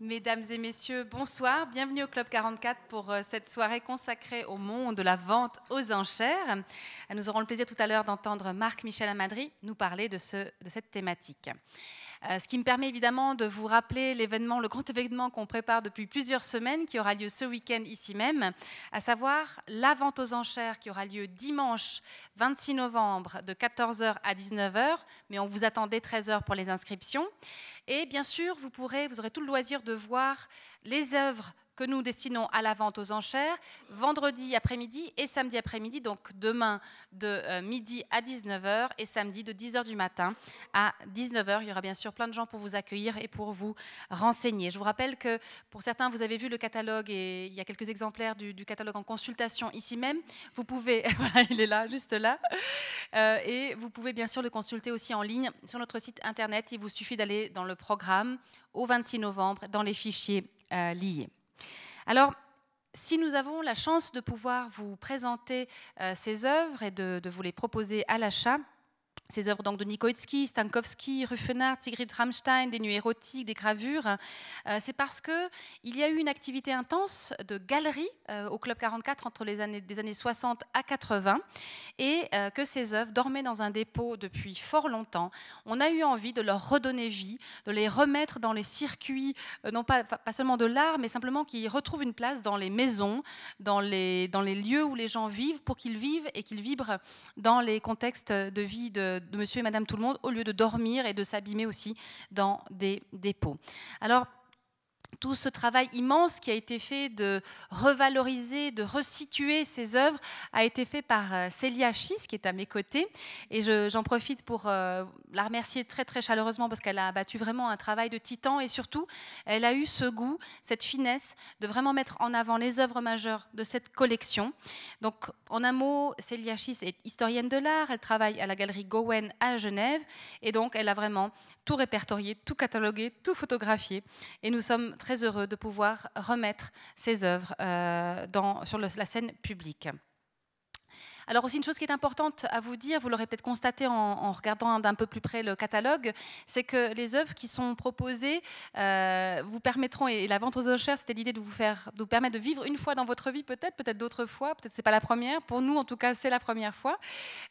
Mesdames et messieurs, bonsoir. Bienvenue au Club 44 pour euh, cette soirée consacrée au monde de la vente aux enchères. Nous aurons le plaisir tout à l'heure d'entendre Marc-Michel Amadry nous parler de, de cette thématique. Euh, ce qui me permet évidemment de vous rappeler l'événement, le grand événement qu'on prépare depuis plusieurs semaines, qui aura lieu ce week-end ici même, à savoir la vente aux enchères qui aura lieu dimanche 26 novembre de 14h à 19h, mais on vous attendait 13h pour les inscriptions. Et bien sûr, vous vous aurez tout le loisir de voir les œuvres que nous destinons à la vente aux enchères vendredi après-midi et samedi après-midi, donc demain de euh, midi à 19h et samedi de 10h du matin à 19h. Il y aura bien sûr plein de gens pour vous accueillir et pour vous renseigner. Je vous rappelle que pour certains, vous avez vu le catalogue et il y a quelques exemplaires du, catalogue en consultation ici même. Vous pouvez, il est là, juste là. Euh, et vous pouvez bien sûr le consulter aussi en ligne sur notre site internet. Il vous suffit d'aller dans le programme au 26 novembre dans les fichiers euh, liés. Alors, si nous avons la chance de pouvoir vous présenter euh, ces œuvres et de, vous les proposer à l'achat, ces œuvres donc de Nikoitsky, Stankowski, Ruffenard, Sigrid Rammstein, des nuits érotiques, des gravures, euh, c'est parce que il y a eu une activité intense de galerie euh, au Club 44 entre les années des années 60 à 80 et euh, que ces œuvres dormaient dans un dépôt depuis fort longtemps. On a eu envie de leur redonner vie, de les remettre dans les circuits, non pas, pas seulement de l'art, mais simplement qu'ils retrouvent une place dans les maisons, dans les, dans les lieux où les gens vivent, pour qu'ils vivent et qu'ils vibrent dans les contextes de vie de de, monsieur et madame tout le monde au lieu de dormir et de s'abîmer aussi dans des dépôts. Alors, tout ce travail immense qui a été fait de revaloriser, de resituer ces œuvres a été fait par euh, Célia Schiss, qui est à mes côtés. Et j'en profite pour euh, la remercier très très chaleureusement parce qu'elle a abattu vraiment un travail de titan et surtout, elle a eu ce goût, cette finesse de vraiment mettre en avant les œuvres majeures de cette collection. Donc, en un mot, Célia Schiss est historienne de l'art, elle travaille à la galerie Gowen à Genève et donc elle a vraiment tout répertorié, tout catalogué, tout photographié. Et nous sommes très heureux de pouvoir remettre ces œuvres euh, sur la scène publique. Alors aussi une chose qui est importante à vous dire, vous l'aurez peut-être constaté en, regardant d'un peu plus près le catalogue, c'est que les œuvres qui sont proposées euh, vous permettront, et la vente aux enchères, c'était l'idée de vous faire, vous permettre de vivre une fois dans votre vie, peut-être, peut-être d'autres fois, peut-être c'est pas la première. Pour nous, en tout cas, c'est la première fois.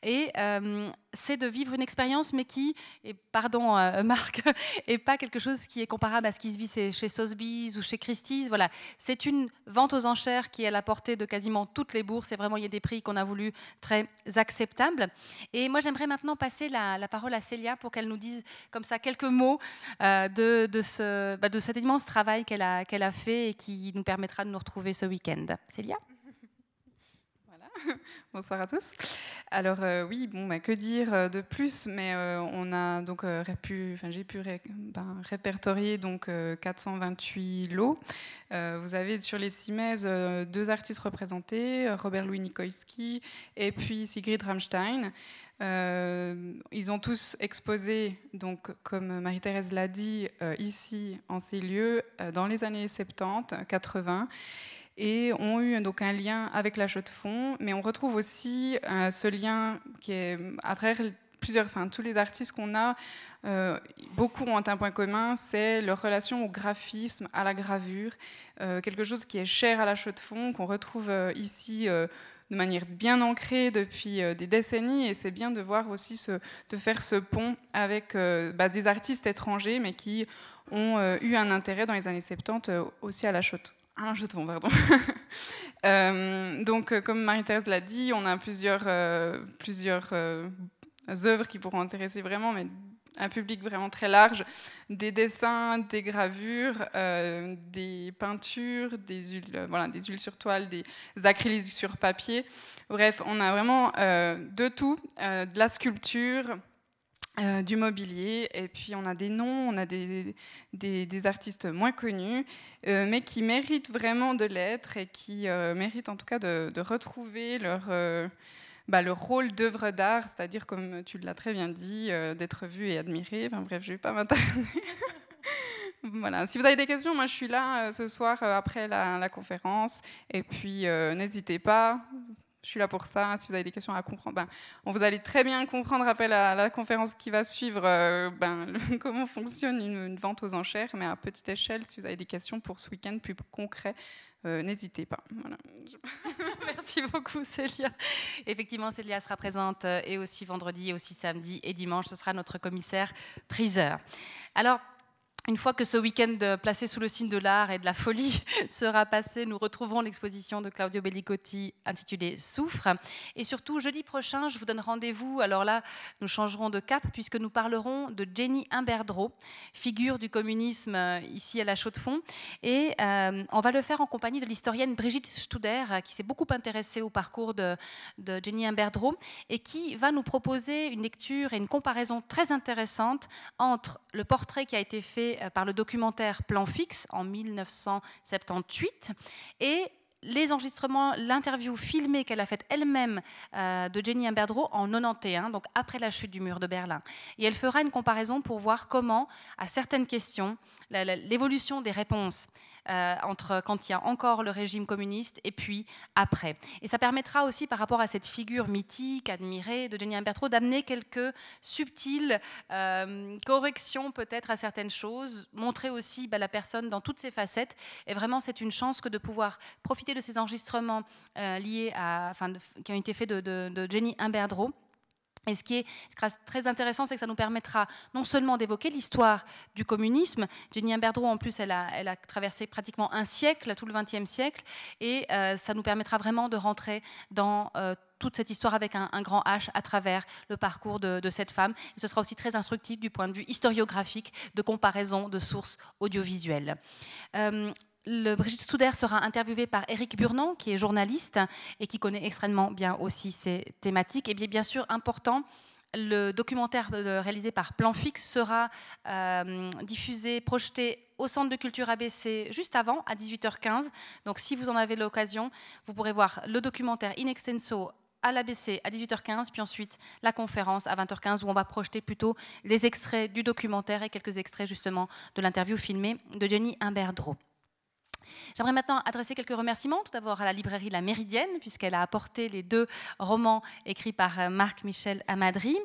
Et euh, c'est de vivre une expérience, mais qui, et pardon euh, Marc, est pas quelque chose qui est comparable à ce qui se vit chez Sotheby's ou chez Christie's. Voilà, c'est une vente aux enchères qui est à la portée de quasiment toutes les bourses. Et vraiment, il y a des prix qu'on a voulu très acceptable. Et moi, j'aimerais maintenant passer la, parole à Célia pour qu'elle nous dise comme ça quelques mots euh, de, de, ce, bah, de cet immense travail qu'elle a, qu'elle a fait et qui nous permettra de nous retrouver ce week-end. Célia? Bonsoir à tous. Alors euh, oui, bon, bah, que dire euh, de plus? Mais euh, on a donc enfin j'ai pu ben, répertorier donc 428 lots. vous avez sur les CIMES deux artistes représentés, Robert Louis Nikoïski et puis Sigrid Rammstein. ils ont tous exposé, donc comme Marie-Thérèse l'a dit, ici en ces lieux dans les années 70, 80 et ont eu donc un lien avec la chaux de fond, mais on retrouve aussi euh, ce lien qui est à travers plusieurs, enfin tous les artistes qu'on a, euh, beaucoup ont un point commun, c'est leur relation au graphisme, à la gravure, euh, quelque chose qui est cher à la chaux de fond, qu'on retrouve ici de manière bien ancrée depuis des décennies, et c'est bien de voir aussi de faire ce pont avec bah, des artistes étrangers, mais qui ont eu un intérêt dans les années 70 aussi à la chaux ah, je tombe, pardon. euh, donc, euh, comme Marie-Thérèse l'a dit, on a plusieurs, euh, plusieurs œuvres qui pourront intéresser vraiment, mais un public vraiment très large. Des dessins, des gravures, des peintures, des huiles, voilà, des huiles sur toile, des acryliques sur papier. Bref, on a vraiment de tout, de la sculpture, euh, du mobilier, et puis on a des noms, on a des, des, artistes moins connus, euh, mais qui méritent vraiment de l'être et qui euh, méritent en tout cas de, retrouver leur, bah, leur rôle d'œuvre d'art, c'est-à-dire, comme tu l'as très bien dit, d'être vu et admiré. Enfin bref, je ne vais pas m'attarder. voilà. Si vous avez des questions, moi je suis là ce soir après la, la, conférence, et puis n'hésitez pas je suis là pour ça. Si vous avez des questions à comprendre, ben, on vous allez très bien comprendre après la, la conférence qui va suivre ben, comment fonctionne une, une, vente aux enchères, mais à petite échelle, si vous avez des questions pour ce week-end plus concret, euh, n'hésitez pas. Merci beaucoup Célia. Effectivement, Célia sera présente euh, et aussi vendredi, et aussi samedi et dimanche. Ce sera notre commissaire priseur. Alors, une fois que ce week-end euh, placé sous le signe de l'art et de la folie sera passé, nous retrouverons l'exposition de Claudio Bellicotti intitulée Souffre. Et surtout, jeudi prochain, je vous donne rendez-vous. Alors là, nous changerons de cap puisque nous parlerons de Jenny Imberdreau, figure du communisme euh, ici à la Chaux-de-Fonds. Et euh, on va le faire en compagnie de l'historienne Brigitte Studer, qui s'est beaucoup intéressée au parcours de, de Jenny Imberdreau et qui va nous proposer une lecture et une comparaison très intéressante entre le portrait qui a été fait euh, par le documentaire Plan fixe en 1978 et les enregistrements, l'interview filmée qu'elle a faite elle-même euh, de Jenny Imberdreau en 91, donc après la chute du mur de Berlin. Et elle fera une comparaison pour voir comment, à certaines questions, l'évolution des réponses euh, entre quand il y a encore le régime communiste et puis après. Et ça permettra aussi, par rapport à cette figure mythique, admirée de Jenny Imberdreau, d'amener quelques subtiles euh, corrections peut-être à certaines choses, montrer aussi bah, la personne dans toutes ses facettes. Et vraiment, c'est une chance que de pouvoir profiter de ces enregistrements euh, liés à, qui ont été faits de Jenny Imberdreau et ce qui est très intéressant, c'est que ça nous permettra non seulement d'évoquer l'histoire du communisme, Jenny Imberdreau, en plus, elle a, elle a, traversé pratiquement un siècle, tout le XXe siècle, et euh, ça nous permettra vraiment de rentrer dans euh, toute cette histoire avec un, grand H à travers le parcours de, cette femme. Et ce sera aussi très instructif du point de vue historiographique, de comparaison de sources audiovisuelles. Euh, le Brigitte Studer sera interviewée par Eric Burnand, qui est journaliste et qui connaît extrêmement bien aussi ces thématiques. Et bien, sûr, important, le documentaire réalisé par Plan Fixe sera euh, diffusé, projeté au Centre de culture ABC juste avant, à 18h15. Donc si vous en avez l'occasion, vous pourrez voir le documentaire In Extenso à l'ABC à 18h15, puis ensuite la conférence à 20h15 où on va projeter plutôt les extraits du documentaire et quelques extraits justement de l'interview filmée de Jenny Imberdreau. J'aimerais maintenant adresser quelques remerciements, tout d'abord à la librairie La Méridienne, puisqu'elle a apporté les deux romans écrits par euh, Marc-Michel Amadry.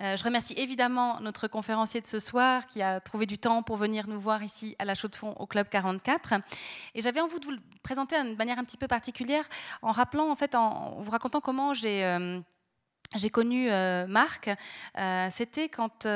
Euh, je remercie évidemment notre conférencier de ce soir qui a trouvé du temps pour venir nous voir ici à la Chaux-de-Fonds au Club 44. Et j'avais envie de vous le présenter d'une manière un petit peu particulière en vous racontant comment j'ai... Euh, j'ai connu Marc, c'était quand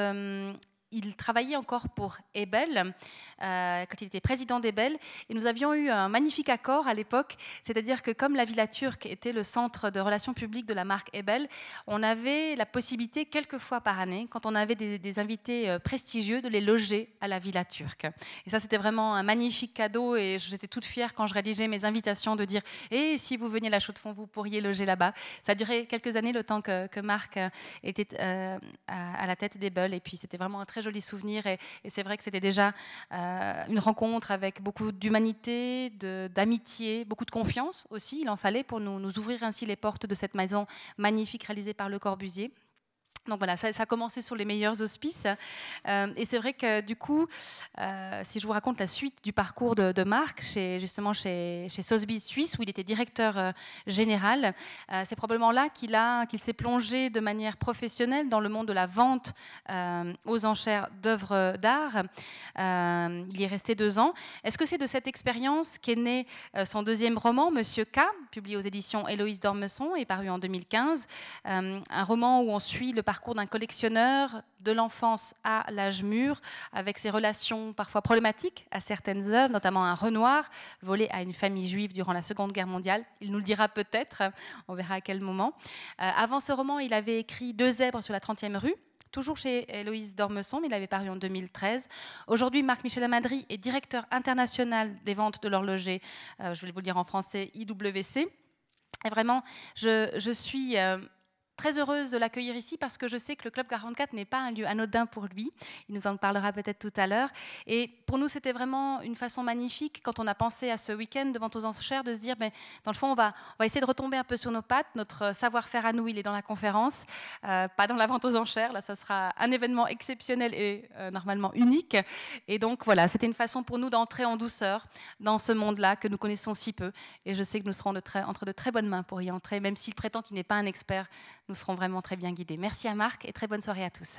il travaillait encore pour Ebel, euh, quand il était président d'Ebel, et nous avions eu un magnifique accord à l'époque, c'est-à-dire que comme la Villa Turque était le centre de relations publiques de la marque Ebel, on avait la possibilité quelques fois par année, quand on avait des, invités euh, prestigieux, de les loger à la Villa Turque. Et ça, c'était vraiment un magnifique cadeau, et j'étais toute fière quand je rédigeais mes invitations de dire "Et si vous veniez à la Chaux-de-Fonds, vous pourriez loger là-bas." Ça a duré quelques années, le temps que, Marc euh, était à, à, la tête d'Ebel, et puis c'était vraiment un très jolis souvenirs. Et, c'est vrai que c'était déjà euh, une rencontre avec beaucoup d'humanité, d'amitié, beaucoup de confiance aussi. Il en fallait pour nous ouvrir ainsi les portes de cette maison magnifique réalisée par Le Corbusier. Donc voilà, ça, a commencé sur les meilleurs auspices. Euh, et c'est vrai que du coup, euh, si je vous raconte la suite du parcours de, Marc, justement chez, chez Sotheby's Suisse, où il était directeur euh, général, c'est probablement là qu'il s'est plongé de manière professionnelle dans le monde de la vente aux enchères d'œuvres d'art. il y est resté deux ans. Est-ce que c'est de cette expérience qu'est né son deuxième roman, Monsieur K, publié aux éditions Héloïse d'Ormesson et paru en 2015, un roman où on suit le parcours d'un collectionneur de l'enfance à l'âge mûr, avec ses relations parfois problématiques à certaines œuvres, notamment un Renoir volé à une famille juive durant la Seconde Guerre mondiale. Il nous le dira peut-être, on verra à quel moment. Euh, avant ce roman, il avait écrit Deux zèbres sur la 30e rue, toujours chez Héloïse Dormesson, mais il avait paru en 2013. Aujourd'hui, Marc-Michel Amadry est directeur international des ventes de l'horloger, euh, je vais vous le dire en français, IWC. Et vraiment, je, suis... Euh, très heureuse de l'accueillir ici parce que je sais que le Club 44 n'est pas un lieu anodin pour lui. Il nous en parlera peut-être tout à l'heure. Et pour nous, c'était vraiment une façon magnifique, quand on a pensé à ce week-end devant aux enchères, de se dire, mais ben, dans le fond, on va, essayer de retomber un peu sur nos pattes. Notre savoir-faire à nous, il est dans la conférence, euh, pas dans la vente aux enchères. Là, ça sera un événement exceptionnel et euh, normalement unique. Et donc, voilà, c'était une façon pour nous d'entrer en douceur dans ce monde-là que nous connaissons si peu. Et je sais que nous serons de entre de très bonnes mains pour y entrer, même s'il prétend qu'il n'est pas un expert nous serons vraiment très bien guidés. Merci à Marc et très bonne soirée à tous.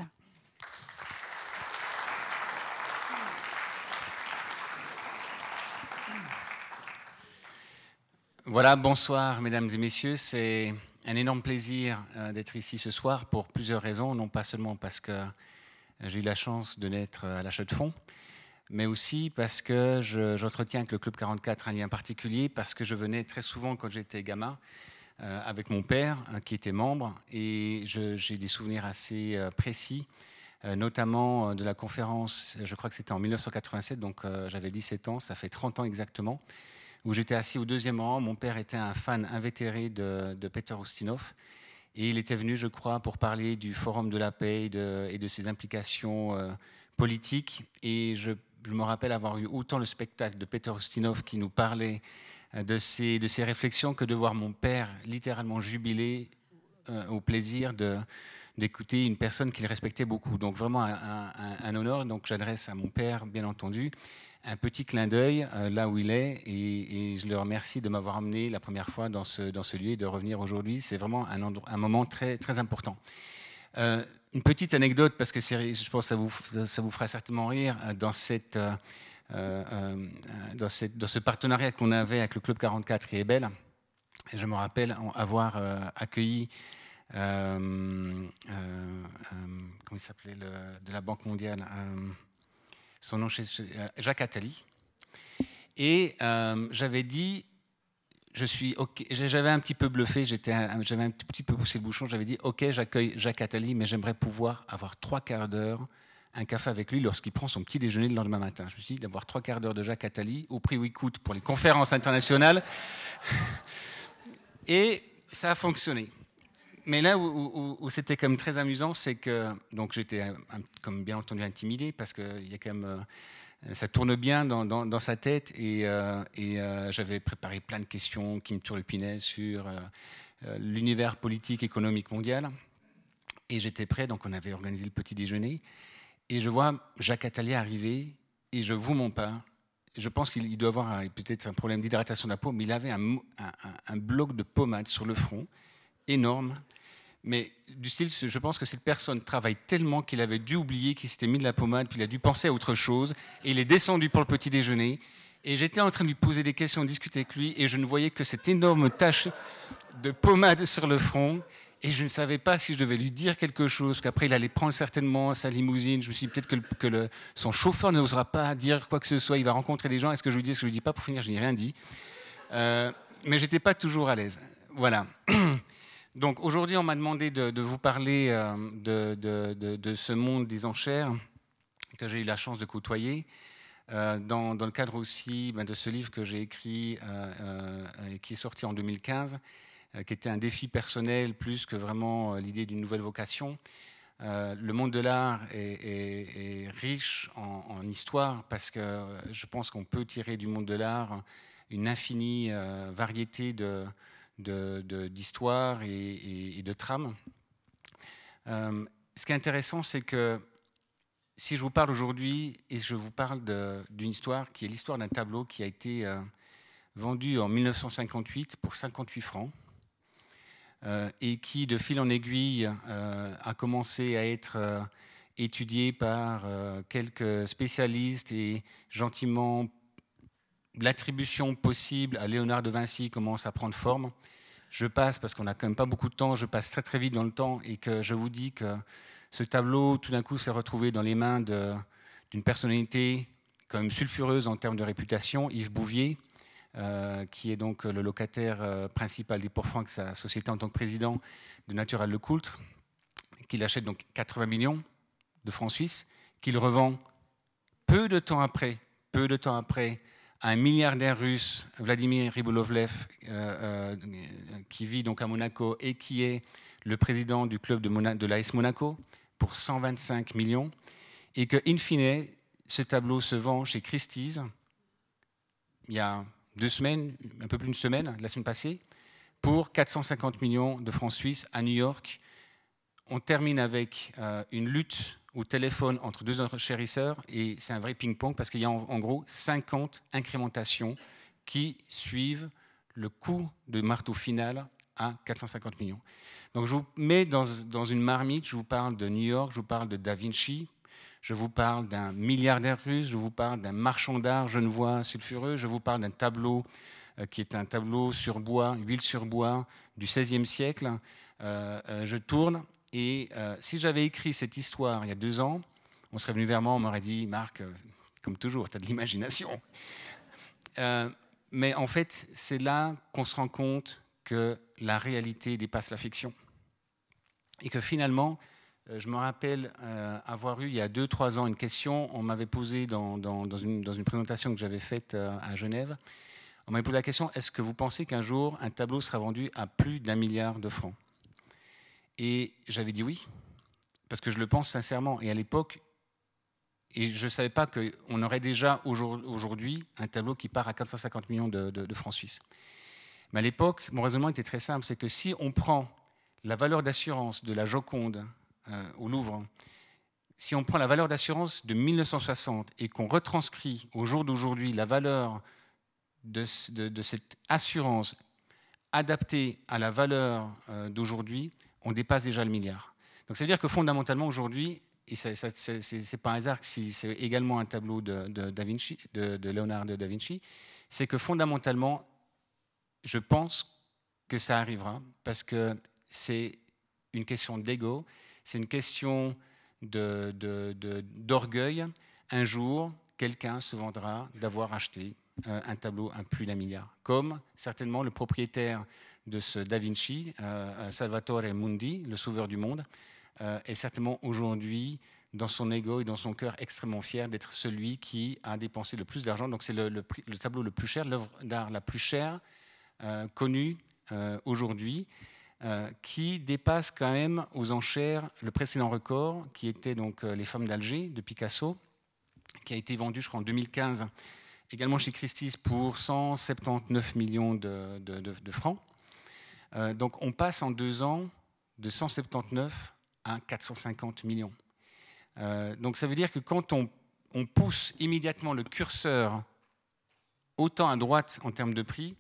Voilà, bonsoir mesdames et messieurs. C'est un énorme plaisir euh, d'être ici ce soir pour plusieurs raisons, non pas seulement parce que j'ai eu la chance de naître à l'achat de fonds, mais aussi parce que j'entretiens avec le Club 44 un lien particulier, parce que je venais très souvent quand j'étais gamin euh, avec mon père euh, qui était membre et j'ai des souvenirs assez euh, précis, notamment de la conférence, je crois que c'était en 1987, donc j'avais 17 ans, ça fait 30 ans exactement, où j'étais assis au deuxième rang. Mon père était un fan invétéré de, Peter Ustinov. Et il était venu, je crois, pour parler du Forum de la paix et de, ses implications politiques. Et je, je, me rappelle avoir eu autant le spectacle de Peter Ustinov qui nous parlait de ces, de ces réflexions que de voir mon père littéralement jubiler euh, au plaisir de, d'écouter une personne qu'il respectait beaucoup. Donc vraiment un, honneur. Donc j'adresse à mon père, bien entendu, un petit clin d'œil euh, là où il est et, je le remercie de m'avoir amené la première fois dans ce, dans ce lieu et de revenir aujourd'hui. C'est vraiment un, un moment très, très important. Euh, une petite anecdote, parce que je pense que ça vous, ça vous fera certainement rire, dans cette... Euh, euh, dans, ce partenariat qu'on avait avec le Club 44 qui est belle. Et je me rappelle avoir euh, accueilli comment il s'appelait de la Banque mondiale son nom chez Jacques Attali. Et j'avais dit, je suis j'avais un petit peu bluffé, j'avais un petit peu poussé le bouchon, j'avais dit, ok, j'accueille Jacques Attali, mais j'aimerais pouvoir avoir trois quarts d'heure un café avec lui lorsqu'il prend son petit déjeuner le lendemain matin. Je me suis dit d'avoir trois quarts d'heure de Jacques Attali au prix où il coûte pour les conférences internationales. Et ça a fonctionné. Mais là où, c'était quand même très amusant, c'est que donc j'étais comme bien entendu intimidé parce que il y a quand même euh, ça tourne bien dans, sa tête et, euh, euh, j'avais préparé plein de questions qui me turlupinaient sur l'univers politique économique mondial et j'étais prêt donc on avait organisé le petit déjeuner et je vois Jacques Attali arriver et je vous mens pas. Je pense qu'il doit avoir peut-être un problème d'hydratation de la peau, mais il avait un, bloc de pommade sur le front, énorme. Mais du style, je pense que cette personne travaille tellement qu'il avait dû oublier qu'il s'était mis de la pommade, puis il a dû penser à autre chose. Et il est descendu pour le petit déjeuner. Et j'étais en train de lui poser des questions, discuter avec lui, et je ne voyais que cette énorme tache de pommade sur le front. Et je ne savais pas si je devais lui dire quelque chose, qu'après il allait prendre certainement sa limousine. Je me suis dit peut-être que, son chauffeur n'osera pas dire quoi que ce soit, il va rencontrer des gens. Est-ce que je lui dis, est-ce que je lui dis pas? Pour finir, je n'ai rien dit. Euh, mais j'étais pas toujours à l'aise. Voilà. Donc aujourd'hui, on m'a demandé de, vous parler euh, de, ce monde des enchères que j'ai eu la chance de côtoyer. Euh, dans, le cadre aussi ben, de ce livre que j'ai écrit euh, et qui est sorti en 2015, euh, qui était un défi personnel plus que vraiment euh, l'idée d'une nouvelle vocation. Euh, le monde de l'art est, riche en, histoire parce que je pense qu'on peut tirer du monde de l'art une infinie variété d'histoires et, de trames. ce qui est intéressant, c'est que si je vous parle aujourd'hui et je vous parle d'une histoire qui est l'histoire d'un tableau qui a été vendu en 1958 pour 58 francs, euh, et qui, de fil en aiguille, euh, a commencé à être euh, étudié par quelques spécialistes et gentiment l'attribution possible à Léonard de Vinci commence à prendre forme. Je passe, parce qu'on n'a quand même pas beaucoup de temps, je passe très très vite dans le temps et que je vous dis que ce tableau, tout d'un coup, s'est retrouvé dans les mains d'une personnalité quand même sulfureuse en termes de réputation, Yves Bouvier, euh, qui est donc le locataire euh, principal des Pourfrancs, sa société en tant que président de Natural Le Coultre, qu'il achète donc 80 millions de francs suisses, qu'il revend peu de temps après, peu de temps après un milliardaire russe, Vladimir Ribolovlev, qui vit donc à Monaco et qui est le président du club de, Mona de Monaco pour 125 millions, et que, in fine, ce tableau se vend chez Christie's il y a deux semaines, un peu plus d'une semaine, la semaine passée, pour 450 millions de francs suisses à New York. On termine avec euh, une lutte au téléphone entre deux enchérisseurs et c'est un vrai ping-pong parce qu'il y a en, gros 50 incrémentations qui suivent le coût de marteau final à 450 millions. Donc je vous mets dans, dans, une marmite, je vous parle de New York, je vous parle de Da Vinci, je vous parle d'un milliardaire russe, je vous parle d'un marchand d'art genevois sulfureux, je vous parle d'un tableau euh, qui est un tableau sur bois, huile sur bois du XVIe siècle. Euh, euh, je tourne et si j'avais écrit cette histoire il y a deux ans, on serait venu vers moi, on m'aurait dit Marc, comme toujours, tu as de l'imagination. mais en fait, c'est là qu'on se rend compte que la réalité dépasse la fiction. Et que finalement, je me rappelle euh, avoir eu il y a 2-3 ans une question, on m'avait posé dans, une, présentation que j'avais faite euh, à Genève, on m'avait posé la question, est-ce que vous pensez qu'un jour un tableau sera vendu à plus d'un milliard de francs? Et j'avais dit oui, parce que je le pense sincèrement. Et à l'époque, et je ne savais pas qu'on aurait déjà aujourd'hui un tableau qui part à 450 millions de francs suisses. Mais à l'époque, mon raisonnement était très simple, c'est que si on prend la valeur d'assurance de la Joconde euh, au Louvre, si on prend la valeur d'assurance de 1960 et qu'on retranscrit au jour d'aujourd'hui la valeur de, cette assurance adaptée à la valeur euh, d'aujourd'hui, on dépasse déjà le milliard. Donc ça veut dire que fondamentalement aujourd'hui, et ce n'est pas un hasard si c'est également un tableau de, da Vinci, de Leonardo da Vinci, c'est que fondamentalement, je pense que ça arrivera parce que c'est une question d'ego, c'est une question d'orgueil. Un jour, quelqu'un se vendra d'avoir acheté euh, un tableau à plus d'un milliard, comme certainement le propriétaire de ce Da Vinci, euh, Salvatore Mundi, le sauveur du monde, euh, est certainement aujourd'hui dans son ego et dans son cœur extrêmement fier d'être celui qui a dépensé le plus d'argent. Donc c'est le, tableau le plus cher, l'œuvre d'art la plus chère connue aujourd'hui. Euh, qui dépasse quand même aux enchères le précédent record, qui était donc euh, Les Femmes d'Alger de Picasso, qui a été vendu, je crois, en 2015, également chez Christie's pour 179 millions de, francs. Euh, donc on passe en deux ans de 179 à 450 millions. donc ça veut dire que quand on, on pousse immédiatement le curseur autant à droite en termes de prix,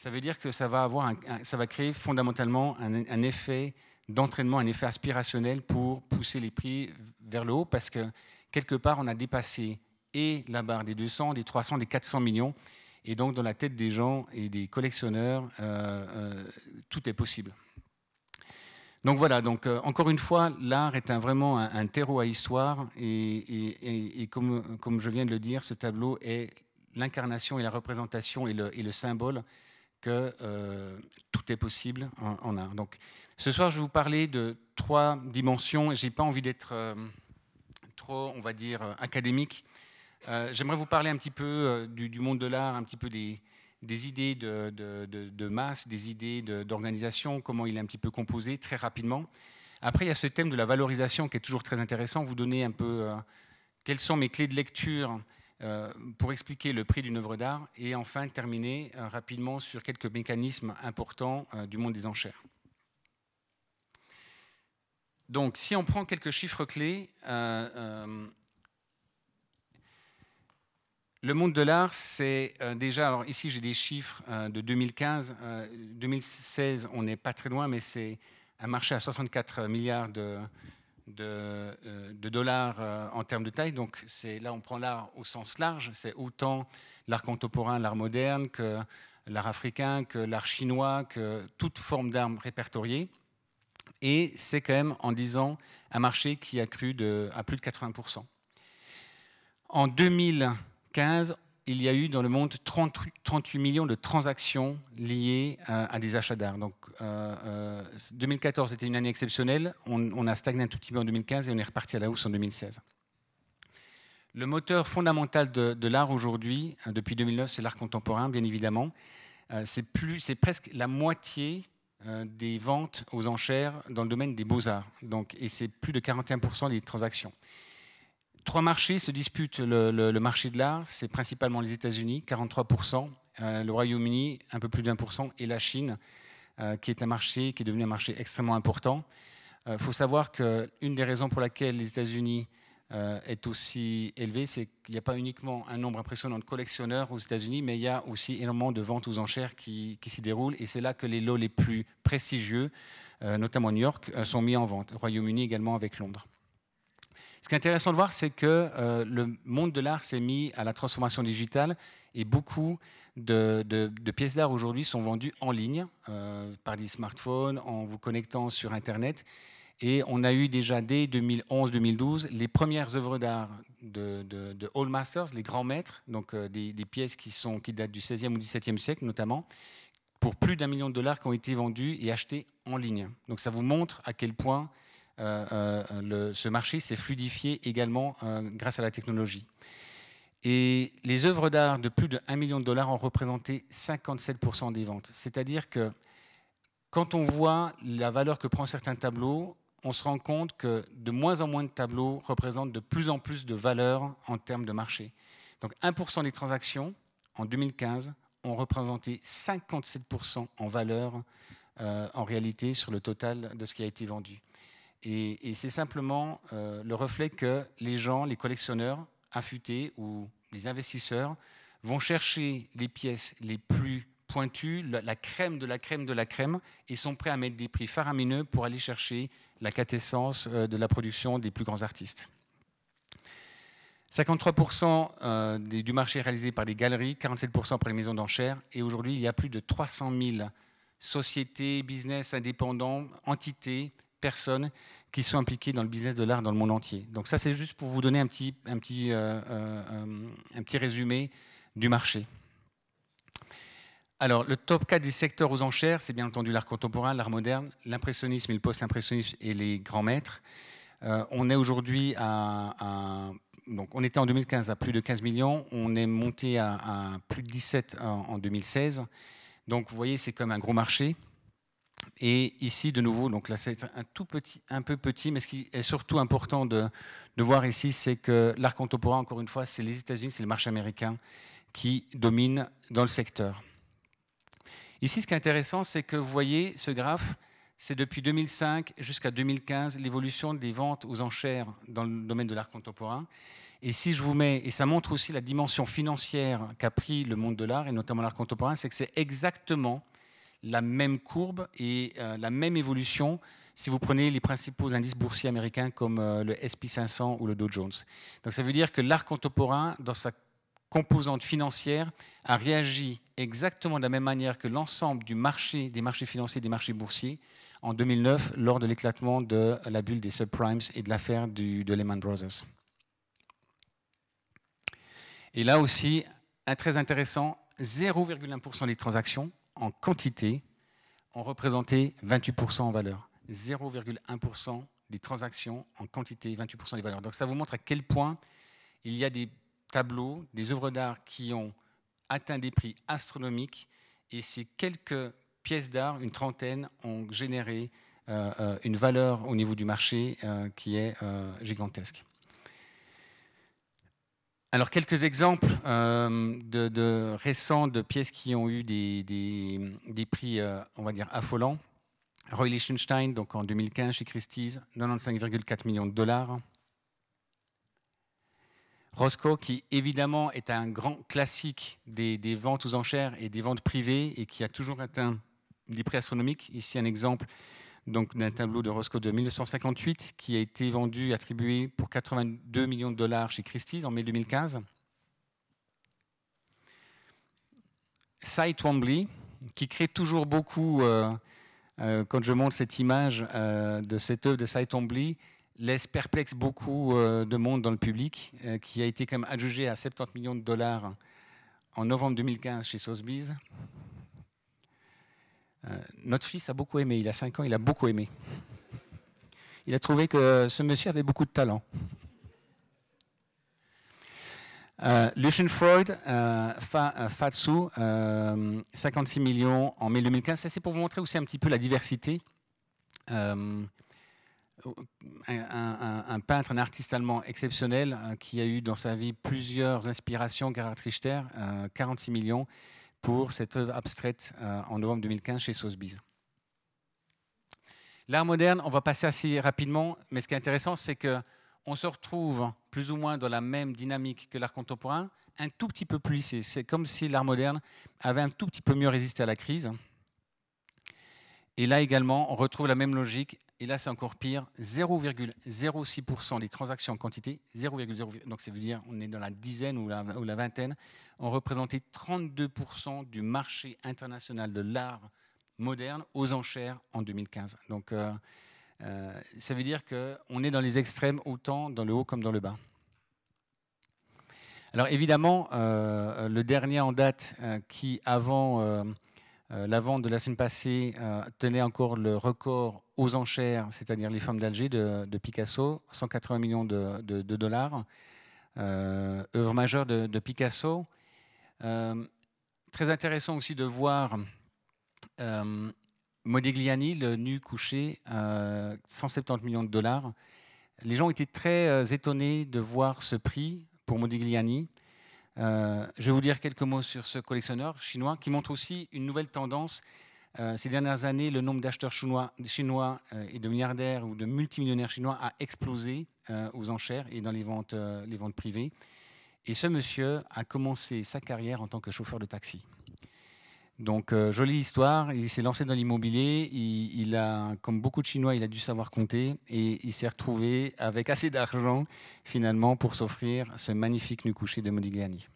ça veut dire que ça va, avoir ça va créer fondamentalement un, effet d'entraînement, un effet aspirationnel pour pousser les prix vers le haut, parce que quelque part, on a dépassé et la barre des 200, des 300, des 400 millions, et donc dans la tête des gens et des collectionneurs, euh, euh, tout est possible. Donc voilà, donc euh, encore une fois, l'art est vraiment un, terreau à histoire, et, comme, comme, je viens de le dire, ce tableau est l'incarnation et la représentation et le symbole que euh, tout est possible en, art. Donc, ce soir, je vais vous parler de trois dimensions. Je n'ai pas envie d'être euh, trop, on va dire, euh, académique. J'aimerais vous parler un petit peu du, monde de l'art, un petit peu des, idées de, masse, des idées d'organisation, comment il est un petit peu composé, très rapidement. Après, il y a ce thème de la valorisation qui est toujours très intéressant. Vous donner un peu quelles sont mes clés de lecture pour expliquer le prix d'une œuvre d'art et enfin terminer euh, rapidement sur quelques mécanismes importants euh, du monde des enchères. Donc, si on prend quelques chiffres clés, le monde de l'art, c'est déjà, alors ici j'ai des chiffres de 2015, 2016, on n'est pas très loin, mais c'est un marché à 64 milliards de, euh, de, dollars euh, en termes de taille. Donc là, on prend l'art au sens large. C'est autant l'art contemporain, l'art moderne, que l'art africain, que l'art chinois, que toute forme d'art répertoriée. Et c'est quand même, en 10 ans, un marché qui a cru de, à plus de 80%. En 2015, il y a eu dans le monde 38 millions de transactions liées à, des achats d'art. Donc 2014 euh, euh, était une année exceptionnelle. On, a stagné un tout petit peu en 2015 et on est reparti à la hausse en 2016. Le moteur fondamental de, l'art aujourd'hui, hein, depuis 2009, c'est l'art contemporain, bien évidemment. Euh, c'est presque la moitié euh, des ventes aux enchères dans le domaine des beaux-arts. Et c'est plus de 41% des transactions. Trois marchés se disputent le, marché de l'art. C'est principalement les États-Unis, 43%, euh, le Royaume-Uni, un peu plus de 1%, et la Chine, euh, qui est un marché qui est devenu un marché extrêmement important. Il faut savoir qu'une des raisons pour laquelle les États-Unis euh, est aussi élevé, c'est qu'il n'y a pas uniquement un nombre impressionnant de collectionneurs aux États-Unis, mais il y a aussi énormément de ventes aux enchères qui, s'y déroulent. Et c'est là que les lots les plus prestigieux, euh, notamment New York, euh, sont mis en vente. Royaume-Uni également avec Londres. Ce qui est intéressant de voir, c'est que le monde de l'art s'est mis à la transformation digitale et beaucoup de, pièces d'art aujourd'hui sont vendues en ligne par des smartphones, en vous connectant sur Internet. Et on a eu déjà dès 2011-2012 les premières œuvres d'art de, de, All Masters, les grands maîtres, donc euh, des, pièces qui, qui datent du 16e ou 17e siècle notamment, pour plus d'un million de dollars qui ont été vendus et achetés en ligne. Donc ça vous montre à quel point euh, euh, le, ce marché s'est fluidifié également grâce à la technologie. Et les œuvres d'art de plus de 1 million de dollars ont représenté 57% des ventes. C'est-à-dire que quand on voit la valeur que prend certains tableaux, on se rend compte que de moins en moins de tableaux représentent de plus en plus de valeur en termes de marché. Donc 1% des transactions en 2015 ont représenté 57% en valeur euh, en réalité sur le total de ce qui a été vendu. Et, c'est simplement euh, le reflet que les gens, les collectionneurs affûtés ou les investisseurs vont chercher les pièces les plus pointues, la crème de la crème de la crème, et sont prêts à mettre des prix faramineux pour aller chercher la quintessence euh, de la production des plus grands artistes. 53% euh, du marché réalisé par des galeries, 47% par les maisons d'enchères, et aujourd'hui il y a plus de 300 000 sociétés, business indépendants, entités, personnes qui sont impliquées dans le business de l'art dans le monde entier. Donc ça c'est juste pour vous donner un petit, un petit, euh, un petit résumé du marché. Alors, le top 4 des secteurs aux enchères, c'est bien entendu l'art contemporain, l'art moderne, l'impressionnisme et le post-impressionnisme et les grands maîtres. Euh, on est aujourd'hui à, Donc, on était en 2015 à plus de 15 millions, on est monté à, plus de 17 en, 2016. Donc, vous voyez, c'est comme un gros marché. Et ici, de nouveau, donc là, c'est un tout petit, un peu petit, mais ce qui est surtout important de, de voir ici, c'est que l'art contemporain, encore une fois, c'est les États-Unis, c'est le marché américain qui domine dans le secteur. Ici, ce qui est intéressant, c'est que vous voyez ce graphe, c'est depuis 2005 jusqu'à 2015 l'évolution des ventes aux enchères dans le domaine de l'art contemporain. Et si je vous mets, et ça montre aussi la dimension financière qu'a pris le monde de l'art, et notamment l'art contemporain, c'est que c'est exactement la même courbe et euh, la même évolution si vous prenez les principaux indices boursiers américains comme euh, le SP500 ou le Dow Jones. Donc ça veut dire que l'art contemporain, dans sa composante financière a réagi exactement de la même manière que l'ensemble du marché, des marchés financiers, des marchés boursiers, en 2009, lors de l'éclatement de la bulle des subprimes et de l'affaire de Lehman Brothers. Et là aussi, un très intéressant, 0,1% des transactions en quantité ont représenté 28% en valeur. 0,1% des transactions en quantité, 28% des valeurs. Donc ça vous montre à quel point il y a des tableaux, des œuvres d'art qui ont atteint des prix astronomiques et ces quelques pièces d'art, une trentaine, ont généré euh, euh, une valeur au niveau du marché euh, qui est gigantesque. Alors quelques exemples de, récents de pièces qui ont eu des, des prix, on va dire, affolants. Roy Lichtenstein, donc en 2015 chez Christie's, 95,4 millions de dollars. Roscoe, qui évidemment est un grand classique des, ventes aux enchères et des ventes privées et qui a toujours atteint des prix astronomiques. Ici, un exemple d'un tableau de Roscoe de 1958 qui a été vendu, attribué pour 82 millions de dollars chez Christie's en mai 2015. Cy Twombly, qui crée toujours beaucoup, euh, euh, quand je montre cette image euh, de cette œuvre de Cy laisse perplexe beaucoup de monde dans le public, qui a été quand même adjugé à 70 millions de dollars en novembre 2015 chez Sotheby's. Euh, notre fils a beaucoup aimé, il a 5 ans, il a beaucoup aimé. Il a trouvé que ce monsieur avait beaucoup de talent. Euh, Lucien Freud, euh, Fatsu, 56 millions en mai 2015. Ça, c'est pour vous montrer aussi un petit peu la diversité. Un, peintre, un artiste allemand exceptionnel qui a eu dans sa vie plusieurs inspirations, Gerhard Richter, 46 millions pour cette œuvre abstraite en novembre 2015 chez Sotheby's. L'art moderne, on va passer assez rapidement, mais ce qui est intéressant, c'est qu'on se retrouve plus ou moins dans la même dynamique que l'art contemporain, un tout petit peu plus lissé. C'est comme si l'art moderne avait un tout petit peu mieux résisté à la crise. Et là également, on retrouve la même logique. Et là, c'est encore pire 0,06% des transactions en quantité, 0,0, donc ça veut dire on est dans la dizaine ou la, vingtaine, ont représenté 32% du marché international de l'art moderne aux enchères en 2015. Donc euh, euh, ça veut dire qu'on est dans les extrêmes autant dans le haut comme dans le bas. Alors évidemment, euh, le dernier en date qui, avant la vente de la semaine passée, tenait encore le record aux enchères, c'est-à-dire les femmes d'Alger de, Picasso, 180 millions de, dollars, œuvre majeure de, de Picasso. très intéressant aussi de voir euh, Modigliani, le nu couché, 170 euh, millions de dollars. Les gens étaient très euh, étonnés de voir ce prix pour Modigliani. Je vais vous dire quelques mots sur ce collectionneur chinois qui montre aussi une nouvelle tendance. ces dernières années, le nombre d'acheteurs chinois, chinois et de milliardaires ou de multimillionnaires chinois a explosé aux enchères et dans les ventes privées. Et ce monsieur a commencé sa carrière en tant que chauffeur de taxi. Donc, euh, jolie histoire. Il s'est lancé dans l'immobilier. Il, a, comme beaucoup de Chinois, il a dû savoir compter et il s'est retrouvé avec assez d'argent finalement pour s'offrir ce magnifique nu couché de Modigliani.